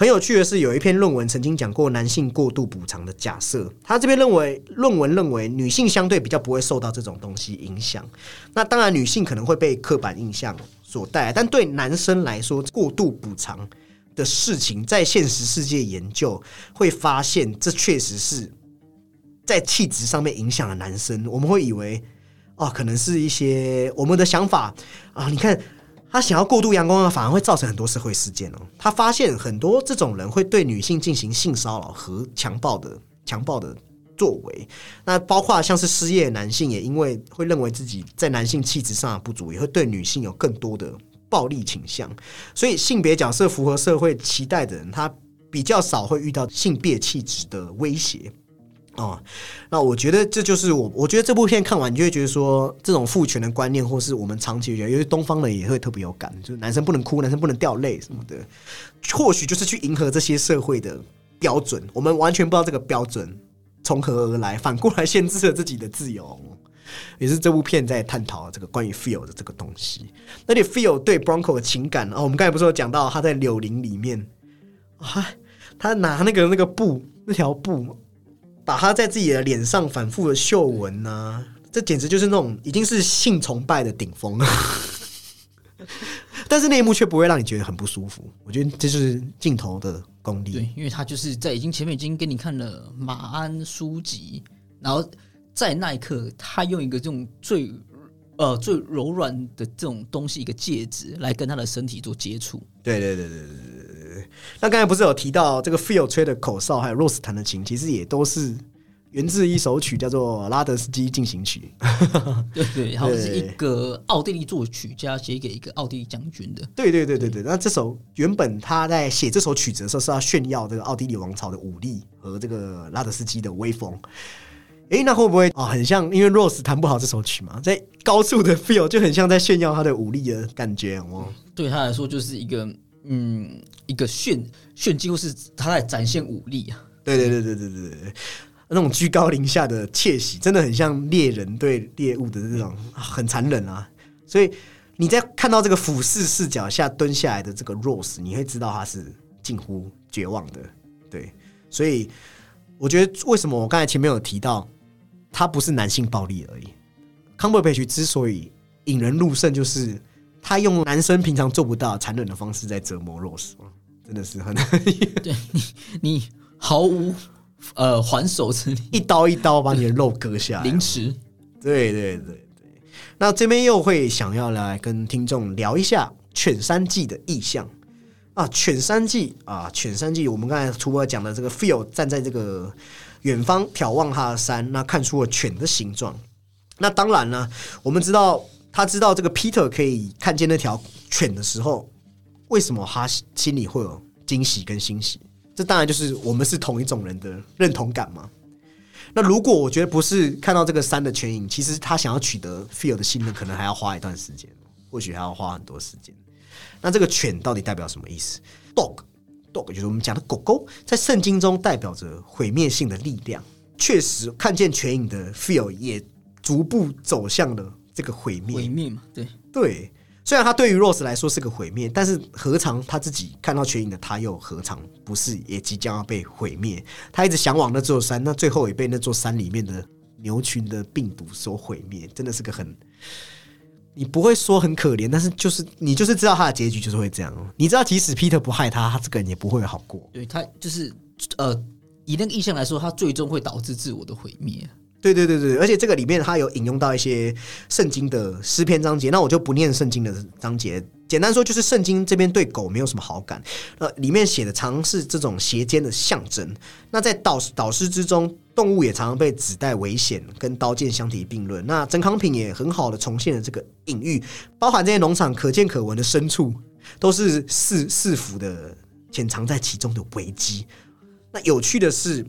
很有趣的是，有一篇论文曾经讲过男性过度补偿的假设。他这边认为，论文认为女性相对比较不会受到这种东西影响。那当然，女性可能会被刻板印象所带来，但对男生来说，过度补偿的事情，在现实世界研究会发现，这确实是在气质上面影响了男生。我们会以为，哦，可能是一些我们的想法啊，你看。他想要过度阳光呢，反而会造成很多社会事件哦。他发现很多这种人会对女性进行性骚扰和强暴的强暴的作为，那包括像是失业男性，也因为会认为自己在男性气质上的不足，也会对女性有更多的暴力倾向。所以性别角色符合社会期待的人，他比较少会遇到性别气质的威胁。哦，那我觉得这就是我，我觉得这部片看完，你就会觉得说，这种父权的观念，或是我们长期觉得，因为东方人也会特别有感，就是男生不能哭，男生不能掉泪什么的，或许就是去迎合这些社会的标准，我们完全不知道这个标准从何而来，反过来限制了自己的自由，也是这部片在探讨这个关于 feel 的这个东西。那你 feel 对 Bronco 的情感哦，我们刚才不是有讲到他在柳林里面啊，他拿那个那个布，那条布。把他在自己的脸上反复的嗅闻呢，这简直就是那种已经是性崇拜的顶峰了。但是那一幕却不会让你觉得很不舒服。我觉得这是镜头的功力。对，因为他就是在已经前面已经给你看了马鞍书籍，然后在那一刻，他用一个这种最呃最柔软的这种东西，一个戒指来跟他的身体做接触。对对对对对对。那刚才不是有提到这个 Feel 吹的口哨，还有 Rose 弹的琴，其实也都是源自一首曲，叫做《拉德斯基进行曲》。对 对，好像是一个奥地利作曲家写给一个奥地利将军的。对对对对对。那这首原本他在写这首曲子的时候，是要炫耀这个奥地利王朝的武力和这个拉德斯基的威风。哎，那会不会啊？很像，因为 Rose 弹不好这首曲嘛，在高速的 Feel 就很像在炫耀他的武力的感觉哦。对他来说，就是一个。嗯，一个炫炫，几乎是他在展现武力啊！对对对对对对对，那种居高临下的窃喜，真的很像猎人对猎物的这种很残忍啊！所以你在看到这个俯视视角下蹲下来的这个 Rose，你会知道他是近乎绝望的。对，所以我觉得为什么我刚才前面有提到，他不是男性暴力而已。康伯培奇之所以引人入胜，就是。他用男生平常做不到残忍的方式在折磨 Rose，真的是很 对你，你毫无呃还手之力，一刀一刀把你的肉割下来，凌迟。对对对对，那这边又会想要来跟听众聊一下《犬山记》的意象啊，《犬山记》啊，《犬山记》，我们刚才除了讲的这个 Feel 站在这个远方眺望他的山，那看出了犬的形状。那当然呢，我们知道。他知道这个 Peter 可以看见那条犬的时候，为什么他心里会有惊喜跟欣喜？这当然就是我们是同一种人的认同感嘛。那如果我觉得不是看到这个山的全影，其实他想要取得 Feel 的信任，可能还要花一段时间，或许还要花很多时间。那这个犬到底代表什么意思？Dog，Dog 就是我们讲的狗狗，在圣经中代表着毁灭性的力量。确实，看见全影的 Feel 也逐步走向了。这个毁灭，毁灭嘛，对对。虽然他对于 Rose 来说是个毁灭，但是何尝他自己看到全影的他又何尝不是也即将要被毁灭？他一直向往那座山，那最后也被那座山里面的牛群的病毒所毁灭。真的是个很，你不会说很可怜，但是就是你就是知道他的结局就是会这样。你知道，即使 Peter 不害他，他这个人也不会好过。对他就是呃，以那个意向来说，他最终会导致自我的毁灭。对对对对，而且这个里面它有引用到一些圣经的诗篇章节，那我就不念圣经的章节。简单说，就是圣经这边对狗没有什么好感。呃，里面写的常是这种邪奸的象征。那在导导师之中，动物也常常被指代危险，跟刀剑相提并论。那曾康平也很好的重现了这个隐喻，包含这些农场可见可闻的牲畜，都是四四伏的潜藏在其中的危机。那有趣的是。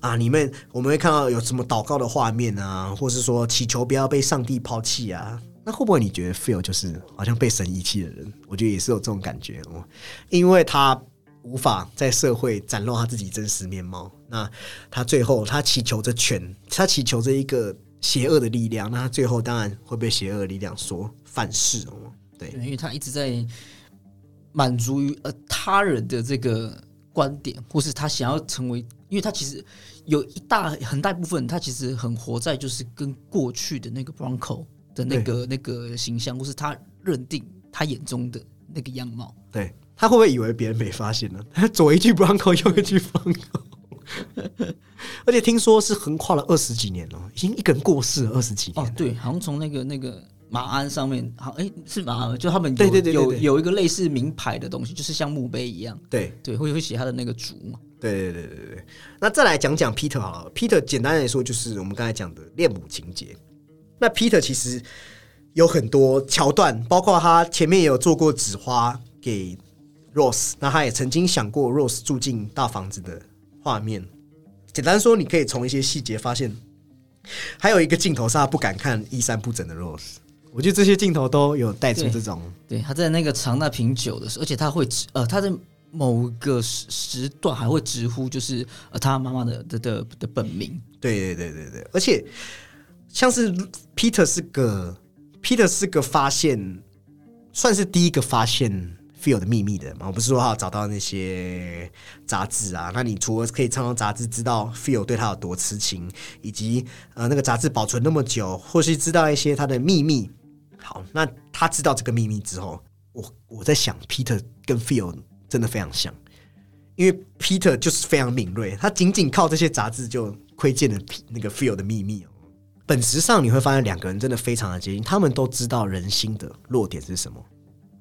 啊！里面我们会看到有什么祷告的画面啊，或是说祈求不要被上帝抛弃啊？那会不会你觉得 feel 就是好像被神遗弃的人？我觉得也是有这种感觉哦，因为他无法在社会展露他自己真实面貌。那他最后他祈求着权，他祈求着一个邪恶的力量，那他最后当然会被邪恶力量所反噬哦。对，因为他一直在满足于呃他人的这个观点，或是他想要成为，因为他其实。有一大很大部分，他其实很活在就是跟过去的那个 Bronco 的那个那个形象，或是他认定他眼中的那个样貌。对他会不会以为别人没发现呢？他左一句 Bronco，右一句 Bronco，而且听说是横跨了二十几年了，已经一个人过世了二十几年。哦，对，好像从那个那个马鞍上面，好，哎，是马鞍，就他们有对对对对有有一个类似名牌的东西，就是像墓碑一样，对对，会会写他的那个族嘛。对对对对对对。那再来讲讲 Peter 好了，Peter 简单来说就是我们刚才讲的恋母情节。那 Peter 其实有很多桥段，包括他前面也有做过纸花给 Rose，那他也曾经想过 Rose 住进大房子的画面。简单说，你可以从一些细节发现，还有一个镜头是他不敢看衣衫不整的 Rose。我觉得这些镜头都有带出对这种对，他在那个尝那瓶酒的时候，而且他会直呃，他在某个时时段还会直呼就是呃他妈妈的的的的本名。对对对对对，而且像是 Peter 是个 Peter 是个发现，算是第一个发现 Phil 的秘密的人嘛。我不是说他有找到那些杂志啊，那你除了可以看到杂志知道 Phil 对他有多痴情，以及呃那个杂志保存那么久，或是知道一些他的秘密。好，那他知道这个秘密之后，我我在想 Peter 跟 Phil 真的非常像。因为 Peter 就是非常敏锐，他仅仅靠这些杂志就窥见了 P- 那个 Phil 的秘密哦。本质上你会发现两个人真的非常的接近，他们都知道人心的弱点是什么，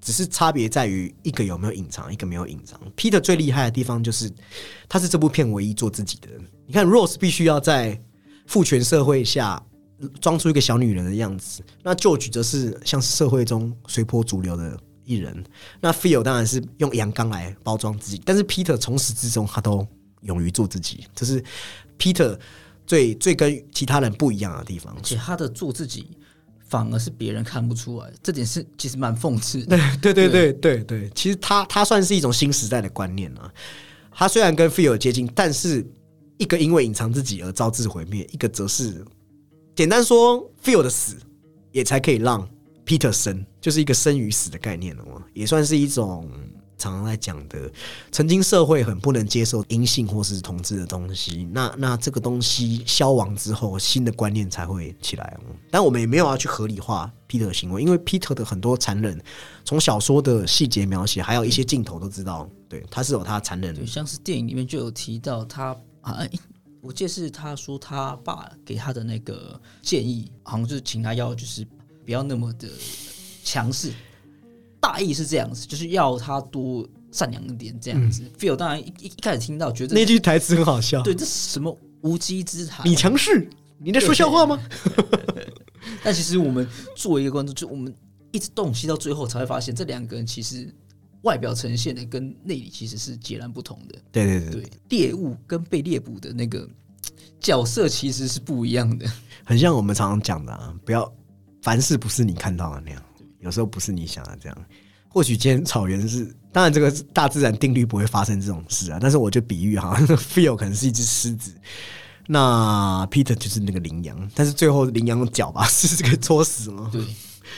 只是差别在于一个有没有隐藏，一个没有隐藏。Peter 最厉害的地方就是他是这部片唯一做自己的人。你看 Rose 必须要在父权社会下装出一个小女人的样子，那 George 则是像是社会中随波逐流的艺人。那 Phil 当然是用阳刚来包装自己，但是 Peter 从始至终他都勇于做自己，这是 Peter 最最跟其他人不一样的地方。而且他的做自己反而是别人看不出来，这点是其实蛮讽刺的。对对对对对，其实他他算是一种新时代的观念啊。他虽然跟 Phil 接近，但是一个因为隐藏自己而招致毁灭，一个则是简单说，Phil 的死也才可以让 Peter 生，就是一个生与死的概念了嘛，也算是一种常常在讲的，曾经社会很不能接受阴性或是同志的东西，那那这个东西消亡之后，新的观念才会起来。但我们也没有要去合理化 Peter 的行为，因为 Peter 的很多残忍，从小说的细节描写，还有一些镜头都知道，对他是有他残忍。的对，像是电影里面就有提到他啊，我记得是他说他爸给他的那个建议，好像就是请他要就是不要那么的强势，大意是这样子，就是要他多善良一点这样子。Phil 当然一一一开始听到觉得那句台词很好笑，对这是什么无稽之谈，你强势，你在说笑话吗？但其实我们作为一个观众，就我们一直洞悉到最后，才会发现这两个人其实外表呈现的跟内里其实是截然不同的。对对对，对，猎物跟被猎捕的那个角色其实是不一样的。很像我们常常讲的啊，不要凡事不是你看到的那样，有时候不是你想的这样。或许今天草原是，当然这个大自然定律不会发生这种事啊，但是我就比喻哈，Phil 可能是一只狮子，那 Peter 就是那个羚羊，但是最后羚羊用脚把狮子给戳死了。对，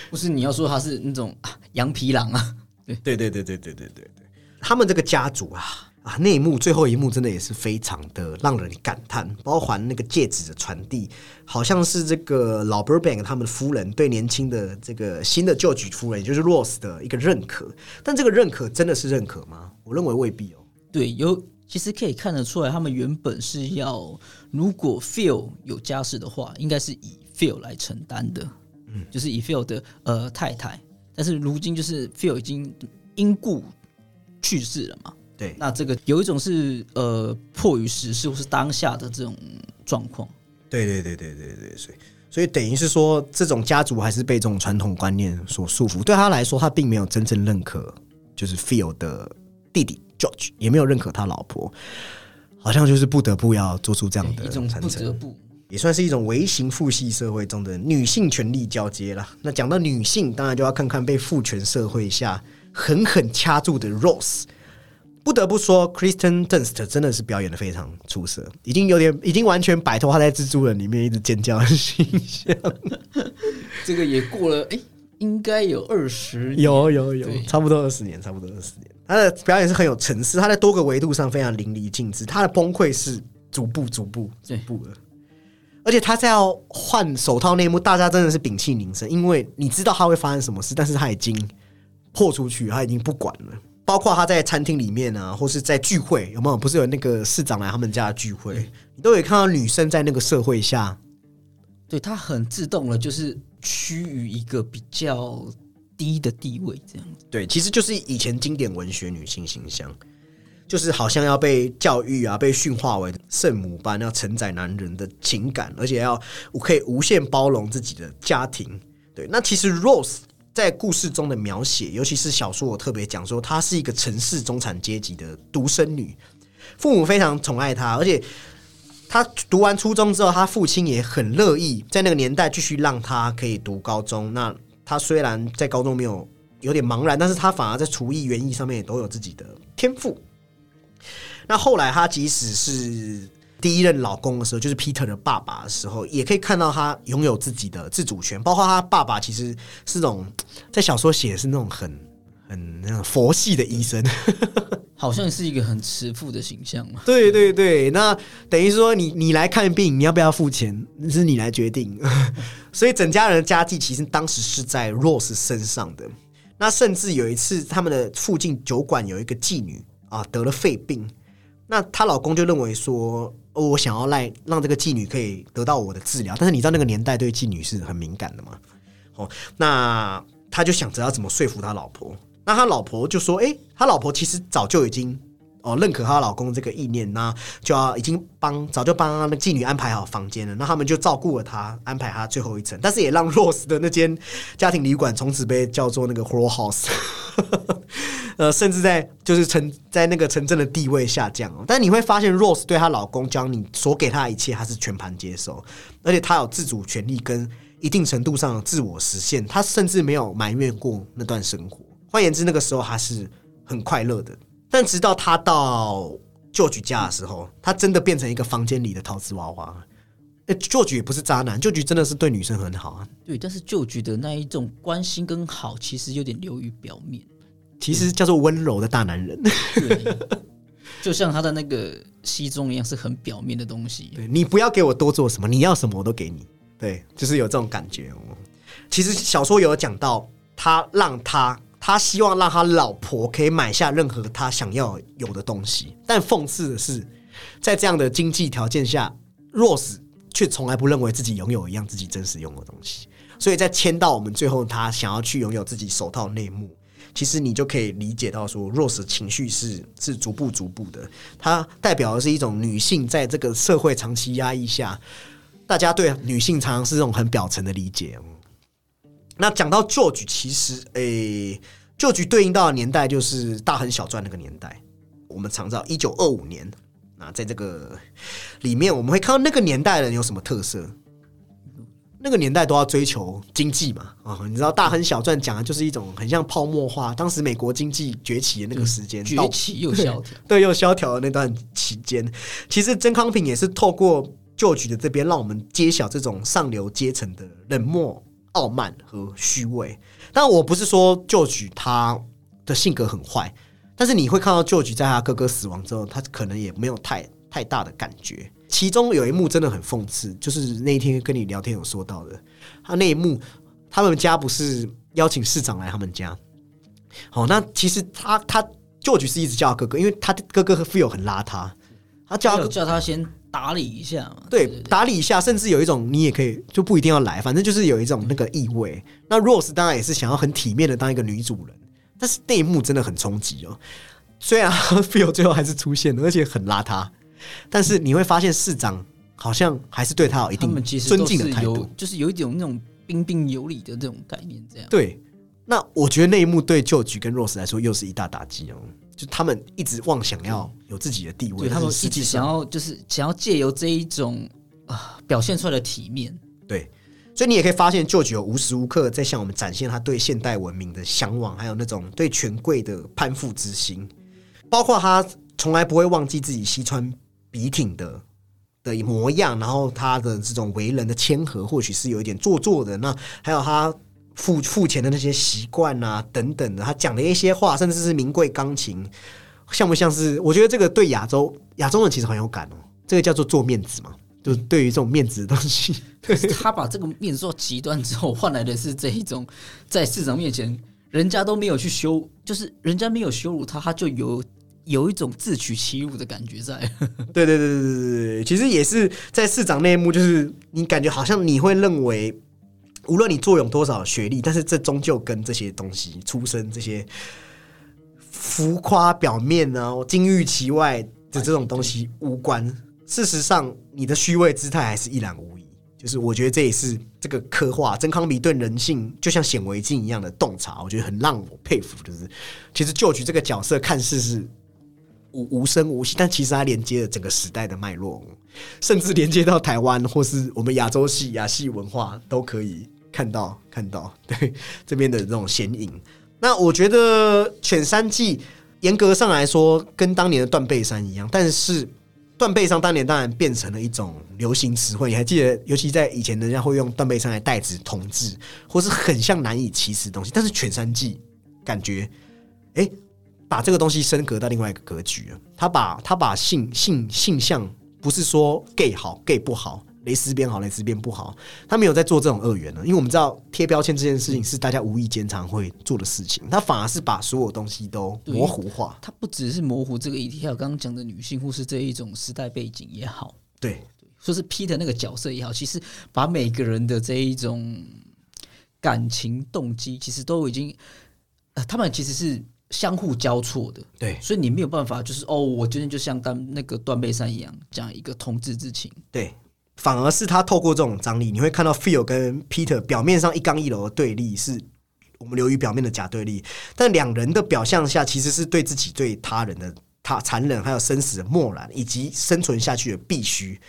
不是你要说他是那种啊羊皮狼啊，对。对对对对对对对，他们这个家族啊啊，那一幕最后一幕真的也是非常的让人感叹，包含那个戒指的传递，好像是这个老 Burbank 他们的夫人对年轻的这个新的旧举夫人，也就是 Rose 的一个认可，但这个认可真的是认可吗？我认为未必哦。对，有其实可以看得出来，他们原本是要，如果 Phil 有家室的话，应该是以 Phil 来承担的，嗯，就是以 Phil 的呃太太，但是如今就是 Phil 已经因故去世了嘛，对，那这个有一种是呃迫于时事或是当下的这种状况，对对对对对对，所以所以等于是说，这种家族还是被这种传统观念所束缚。对他来说，他并没有真正认可，就是 Phil 的弟弟 George，也没有认可他老婆，好像就是不得不要做出这样的一种不得。不。也算是一种微型父系社会中的女性权力交接啦。那讲到女性，当然就要看看被父权社会下狠狠掐住的 Rose。不得不说，Kristen Dunst 真的是表演的非常出色，已经有点，已经完全摆脱她在蜘蛛人里面一直尖叫的形象。这个也过了，哎、应该有二十有有有，差不多二十年，差不多二十年。她的表演是很有层次，她在多个维度上非常淋漓尽致，她的崩溃是逐步、逐步、逐步的。而且他在要换手套那一幕，大家真的是屏气凝神，因为你知道他会发生什么事，但是他已经破出去，他已经不管了。包括他在餐厅里面啊，或是在聚会，有没有？不是有那个市长来他们家的聚会，你都有看到女生在那个社会下，对他很自动了，就是趋于一个比较低的地位，这样子。对，其实就是以前经典文学女性形象，就是好像要被教育啊，被驯化为圣母般，要承载男人的情感，而且要我可以无限包容自己的家庭。对，那其实 Rose 在故事中的描写，尤其是小说，我特别讲说，她是一个城市中产阶级的独生女，父母非常宠爱她，而且。他读完初中之后，他父亲也很乐意在那个年代继续让他可以读高中。那他虽然在高中没有有点茫然，但是他反而在厨艺、园艺上面也都有自己的天赋。那后来他即使是第一任老公的时候，就是 Peter 的爸爸的时候，也可以看到他拥有自己的自主权。包括他爸爸其实是种在小说写的是那种很很那种佛系的医生。好像是一个很慈父的形象嘛？对对对，那等于说你你来看病，你要不要付钱，是你来决定。所以整家人的家计其实当时是在 Rose 身上的。那甚至有一次，他们的附近酒馆有一个妓女啊得了肺病，那她老公就认为说，哦我想要赖让这个妓女可以得到我的治疗。但是你知道那个年代对妓女是很敏感的嘛？哦，那他就想着要怎么说服他老婆。那他老婆就说：“哎，他老婆其实早就已经哦认可她老公这个意念，那就要已经帮早就帮那妓女安排好房间了。那他们就照顾了她，安排她最后一层，但是也让 Rose 的那间家庭旅馆从此被叫做那个 Horror House。呃，甚至在就是城在那个城镇的地位下降。但你会发现，Rose 对她老公将你所给她一切，她是全盘接受，而且她有自主权利跟一定程度上的自我实现。她甚至没有埋怨过那段生活。”换言之，那个时候他是很快乐的。但直到他到旧局家的时候，他真的变成一个房间里的陶瓷娃娃。哎，旧局也不是渣男，旧局真的是对女生很好啊。对，但是旧局的那一种关心跟好，其实有点流于表面。其实叫做温柔的大男人，就像他的那个西装一样，是很表面的东西。对你不要给我多做什么，你要什么我都给你。对，就是有这种感觉。其实小说有讲到，他让他。他希望让他老婆可以买下任何他想要有的东西，但讽刺的是，在这样的经济条件下，Rose 却从来不认为自己拥有一样自己真实拥有的东西。所以在签到我们最后，他想要去拥有自己手套内幕，其实你就可以理解到说，Rose 情绪是 是逐步逐步的，它代表的是一种女性在这个社会长期压抑下，大家对女性常常是这种很表层的理解。那讲到旧局，其实诶，旧局对应到的年代就是大亨小传那个年代。我们常知道一九二五年，那在这个里面，我们会看到那个年代人有什么特色？那个年代都要追求经济嘛，啊，你知道大亨小传讲的就是一种很像泡沫化，当时美国经济崛起的那个时间，崛起又萧条，对，又萧条的那段期间，其实曾康平也是透过旧局的这边，让我们揭晓这种上流阶层的冷漠。傲慢和虚伪，但我不是说旧局他的性格很坏，但是你会看到旧局在他哥哥死亡之后，他可能也没有太太大的感觉。其中有一幕真的很讽刺，就是那一天跟你聊天有说到的，他那一幕，他们家不是邀请市长来他们家，好，那其实他他旧局是一直叫他哥哥，因为他哥哥和 feel 很邋遢，他叫他叫他先。打理一下嘛，对，打理一下，甚至有一种你也可以就不一定要来，反正就是有一种那个意味。那 Rose 当然也是想要很体面的当一个女主人，但是那一幕真的很冲击哦。虽然 Phil 最后还是出现了，而且很邋遢，但是你会发现市长好像还是对他有一定尊敬的态度，就是有一种那种彬彬有礼的这种概念。这样对，那我觉得那一幕对旧局跟 Rose 来说又是一大打击哦。就他们一直妄想要有自己的地位，他们一直想要就是想要借由这一种啊表现出来的体面，对，所以你也可以发现，舅舅无时无刻在向我们展现他对现代文明的向往，还有那种对权贵的攀附之心，包括他从来不会忘记自己西川笔挺的的模样，然后他的这种为人的谦和，或许是有一点做作的，那还有他。付付钱的那些习惯啊，等等的，他讲的一些话，甚至是名贵钢琴，像不像是？我觉得这个对亚洲亚洲人其实很有感哦。这个叫做做面子嘛，就对于这种面子的东西，他把这个面子做极端之后，换来的是这一种在市长面前，人家都没有去羞，就是人家没有羞辱他，他就有有一种自取其辱的感觉在。对对对对对对，其实也是在市长那一幕，就是你感觉好像你会认为。无论你坐拥多少学历，但是这终究跟这些东西、出身这些浮夸表面呢、金玉其外的这种东西无关。事实上，你的虚伪姿态还是一览无遗。就是我觉得这也是这个刻画真康比对人性就像显微镜一样的洞察，我觉得很让我佩服。就是其实旧局这个角色看似是无无声无息，但其实它连接了整个时代的脉络，甚至连接到台湾或是我们亚洲系亚系文化都可以看到看到对这边的这种显影。那我觉得《犬山记》严格上来说跟当年的《断背山》一样，但是。断背山当年当然变成了一种流行词汇，你还记得？尤其在以前，人家会用断背山来代指同志，或是很像难以启齿的东西。但是犬山记感觉，哎，把这个东西升格到另外一个格局了。他把他把性性性向，不是说 gay 好 gay 不好。蕾丝边好，蕾丝边不好，他没有在做这种二元呢，因为我们知道贴标签这件事情是大家无意间常会做的事情，他反而是把所有东西都模糊化。他不只是模糊这个议题，还有刚刚讲的女性或是这一种时代背景也好，对，说是 Peter 那个角色也好，其实把每个人的这一种感情动机，其实都已经，呃，他们其实是相互交错的，对，所以你没有办法，就是哦，我今天就像当那个断背山一样，讲一个同志之情，对。反而是他透过这种张力，你会看到 Phil 跟 Peter 表面上一刚一柔的对立，是我们流于表面的假对立。但两人的表象下，其实是对自己、对他人的他残忍，还有生死的漠然，以及生存下去的必须。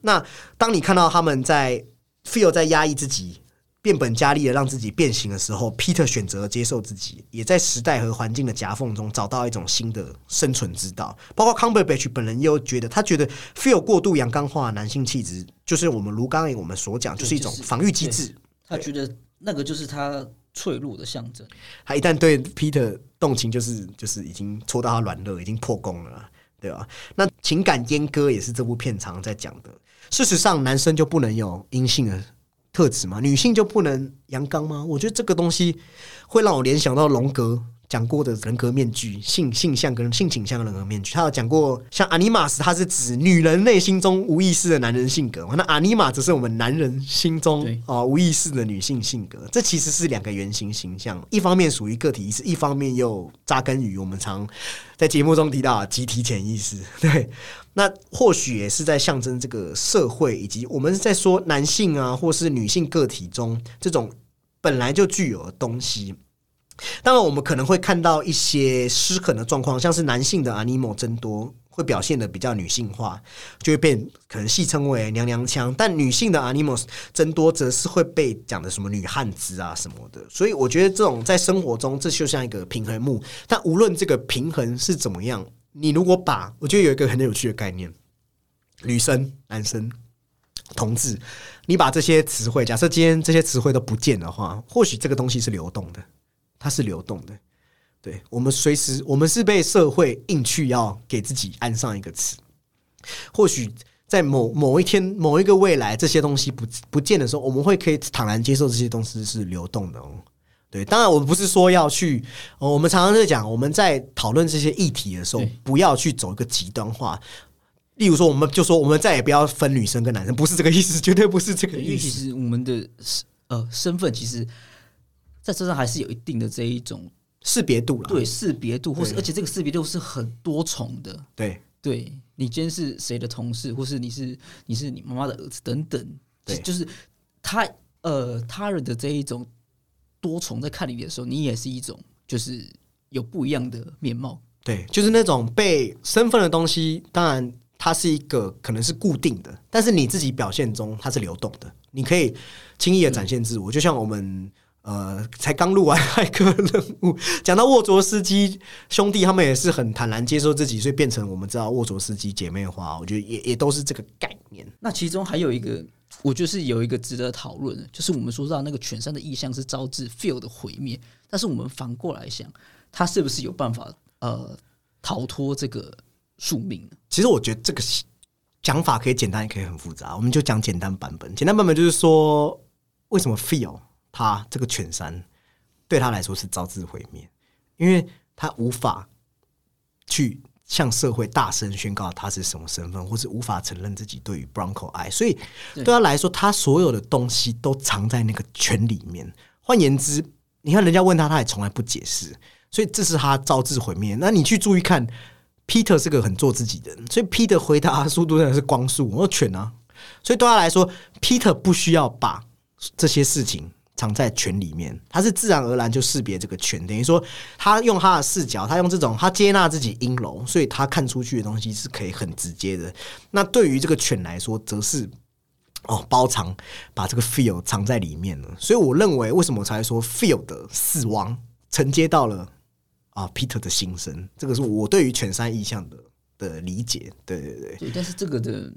那当你看到他们在 Phil 在压抑自己。变本加厉的让自己变形的时候，Peter 选择接受自己，也在时代和环境的夹缝中找到一种新的生存之道。包括 Cumberbatch 本人又觉得，他觉得 Feel 过度阳刚化男性气质，就是我们如刚才我们所讲，就是一种防御机制。他觉得那个就是他脆弱的象征。他一旦对 Peter 动情，就是就是已经戳到他软肋，已经破功了，对吧？那情感阉割也是这部片常在讲的。事实上，男生就不能有阴性的。特质嘛，女性就不能阳刚吗？我觉得这个东西会让我联想到龙格讲过的人格面具，性性向跟性倾向的人格面具。他有讲过，像阿尼玛斯，他是指女人内心中无意识的男人性格嘛？那阿尼玛则是我们男人心中啊无意识的女性性格。这其实是两个原型形象，一方面属于个体意识，一方面又扎根于我们常在节目中提到集体潜意识。对。那或许也是在象征这个社会，以及我们在说男性啊，或是女性个体中这种本来就具有的东西。当然，我们可能会看到一些失衡的状况，像是男性的 animal 增多，会表现的比较女性化，就会被可能戏称为娘娘腔；但女性的 animals 增多，则是会被讲的什么女汉子啊什么的。所以，我觉得这种在生活中，这就像一个平衡木。但无论这个平衡是怎么样。你如果把我觉得有一个很有趣的概念，女生、男生、同志，你把这些词汇，假设今天这些词汇都不见的话，或许这个东西是流动的，它是流动的。对我们随时，我们是被社会硬去要给自己安上一个词。或许在某某一天、某一个未来，这些东西不不见的时候，我们会可以坦然接受这些东西是流动的哦。对，当然我们不是说要去，我们常常在讲，我们在讨论这些议题的时候，不要去走一个极端化。例如说，我们就说，我们再也不要分女生跟男生，不是这个意思，绝对不是这个意思。因为其实我们的呃身份，其实在车上还是有一定的这一种识别度了。对，识别度，或是而且这个识别度是很多重的。对，对你今天是谁的同事，或是你是你是你妈妈的儿子等等，对，就是他呃他人的这一种。多重在看你的时候，你也是一种，就是有不一样的面貌。对，就是那种被身份的东西，当然它是一个可能是固定的，但是你自己表现中它是流动的，你可以轻易的展现自我。就像我们呃，才刚录完《一个任务》，讲到沃卓斯基兄弟，他们也是很坦然接受自己，所以变成我们知道沃卓斯基姐妹花。我觉得也也都是这个概念。那其中还有一个。我就是有一个值得讨论的，就是我们说到那个全山的意象是招致 feel 的毁灭，但是我们反过来想，他是不是有办法呃逃脱这个宿命呢？其实我觉得这个讲法可以简单，也可以很复杂。我们就讲简单版本。简单版本就是说，为什么 feel 他这个犬山对他来说是招致毁灭？因为他无法去向社会大声宣告他是什么身份，或是无法承认自己对于 Bronco 爱，所以对他来说，他所有的东西都藏在那个圈里面。换言之，你看人家问他，他也从来不解释，所以这是他招致毁灭。那你去注意看，Peter 是个很做自己的人，所以 Peter 回答速度真的是光速，我犬啊！所以对他来说，Peter 不需要把这些事情。藏在犬里面，他是自然而然就识别这个犬，等于说他用他的视角，他用这种他接纳自己阴柔，所以他看出去的东西是可以很直接的。那对于这个犬来说，则是哦包藏把这个 feel 藏在里面了。所以我认为，为什么才说 feel 的死亡承接到了啊 Peter 的心声，这个是我对于犬山意象的的理解。对对对，对，但是这个的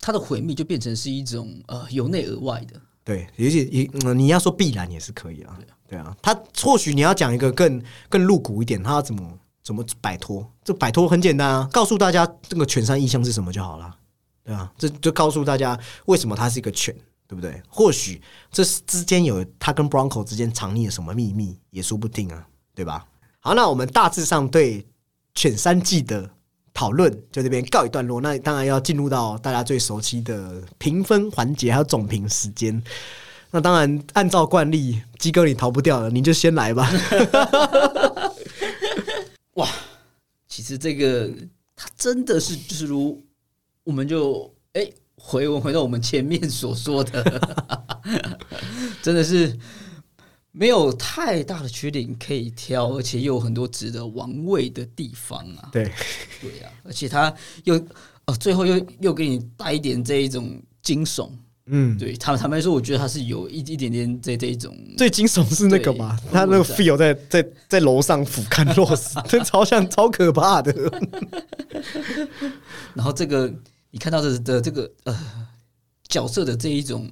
它的毁灭就变成是一种呃由内而外的。对，也许也你要说必然也是可以啊，对啊，他或许你要讲一个更更露骨一点，他要怎么怎么摆脱？这摆脱很简单啊，告诉大家这个犬山意象是什么就好了，对啊，这就告诉大家为什么它是一个犬，对不对？或许这之间有他跟 Bronco 之间藏匿了什么秘密，也说不定啊，对吧？好，那我们大致上对犬山记的。讨论就这边告一段落，那当然要进入到大家最熟悉的评分环节，还有总评时间。那当然按照惯例，鸡哥你逃不掉了，你就先来吧。哇，其实这个他真的是就是如我们就哎回文回到我们前面所说的，真的是。没有太大的缺点可以挑，而且又有很多值得玩味的地方啊！对，对啊，而且他又哦，最后又又给你带一点这一种惊悚，嗯，对他坦白说，我觉得他是有一一点点这这一种最惊悚是那个吧？他那个 feel 在在在楼上俯瞰洛斯，真 超像超可怕的。然后这个你看到的的这个呃角色的这一种。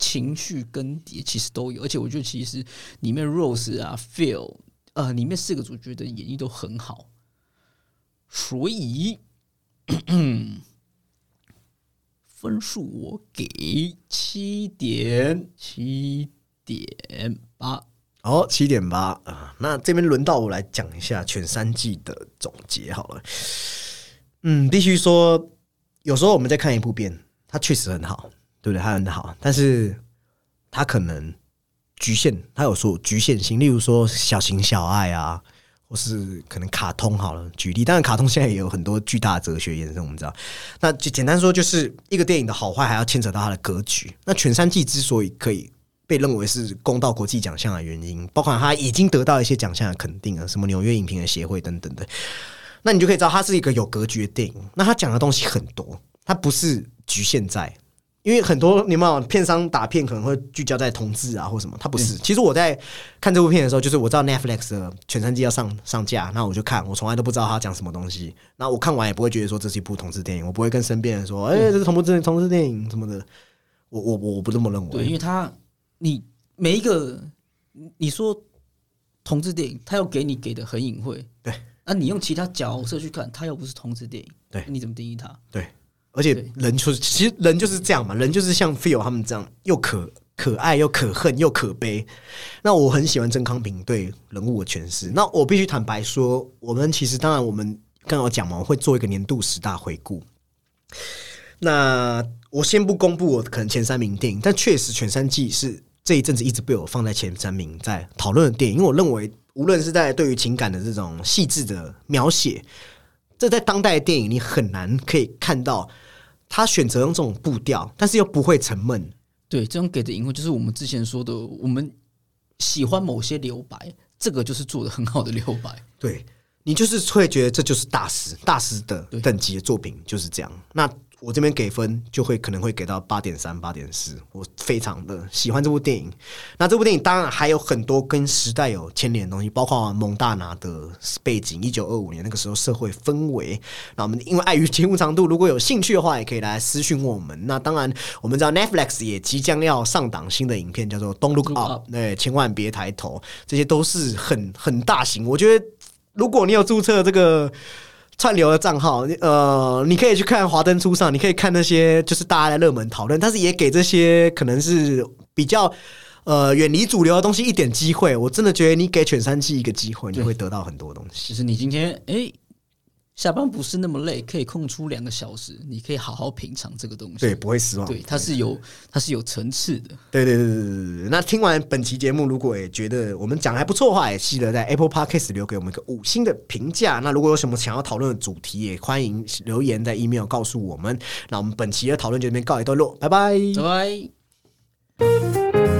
情绪更迭其实都有，而且我觉得其实里面 Rose 啊，Phil 呃，里面四个主角的演绎都很好，所以分数我给七点七点八。哦，七点八啊，那这边轮到我来讲一下全三季的总结好了。嗯，必须说，有时候我们在看一部片，它确实很好。对不对？他很好，但是他可能局限，他有说局限性。例如说小情小爱啊，或是可能卡通好了。举例，当然卡通现在也有很多巨大的哲学延伸，我们知道。那就简单说，就是一个电影的好坏，还要牵扯到它的格局。那《全三季》之所以可以被认为是公道国际奖项的原因，包括它已经得到一些奖项的肯定啊，什么纽约影评人协会等等的。那你就可以知道，它是一个有格局的电影。那它讲的东西很多，它不是局限在。因为很多你们片商打片可能会聚焦在同志啊或什么，他不是。其实我在看这部片的时候，就是我知道 Netflix 的全三季要上上架，那我就看，我从来都不知道他讲什么东西。那我看完也不会觉得说这是一部同志电影，我不会跟身边人说，哎，这是同志同志电影什么的。我我我不这么认为。对，因为他你每一个你说同志电影，他要给你给的很隐晦。对。那你用其他角色去看，他又不是同志电影。对。你怎么定义他？对。而且人就是，其实人就是这样嘛，人就是像 Phil 他们这样，又可可爱又可恨又可悲。那我很喜欢曾康平对人物的诠释。那我必须坦白说，我们其实当然我们刚刚讲嘛，我会做一个年度十大回顾。那我先不公布我可能前三名电影，但确实《全三季》是这一阵子一直被我放在前三名在讨论的电影，因为我认为无论是在对于情感的这种细致的描写。这在当代的电影，你很难可以看到他选择用这种步调，但是又不会沉闷。对，这种给的隐晦就是我们之前说的，我们喜欢某些留白，这个就是做的很好的留白。对你就是会觉得这就是大师，大师的等级的作品就是这样。那。我这边给分就会可能会给到八点三、八点四，我非常的喜欢这部电影。那这部电影当然还有很多跟时代有牵连的东西，包括蒙大拿的背景，一九二五年那个时候社会氛围。那我们因为碍于节目长度，如果有兴趣的话，也可以来私讯我们。那当然，我们知道 Netflix 也即将要上档新的影片，叫做《Don't Look Up》，对，千万别抬头。这些都是很很大型。我觉得，如果你有注册这个。串流的账号，呃，你可以去看《华灯初上》，你可以看那些就是大家的热门讨论，但是也给这些可能是比较呃远离主流的东西一点机会。我真的觉得你给犬山记一个机会，你会得到很多东西。其实你今天哎下班不是那么累，可以空出两个小时，你可以好好品尝这个东西。对，不会失望。对，它是有它是有层次的。对对对对对对。那听完本期节目，如果也觉得我们讲还不错的话，也记得在 Apple Podcast 留给我们一个五星的评价。那如果有什么想要讨论的主题，也欢迎留言在 email 告诉我们。那我们本期的讨论就这边告一段落，拜拜，拜拜。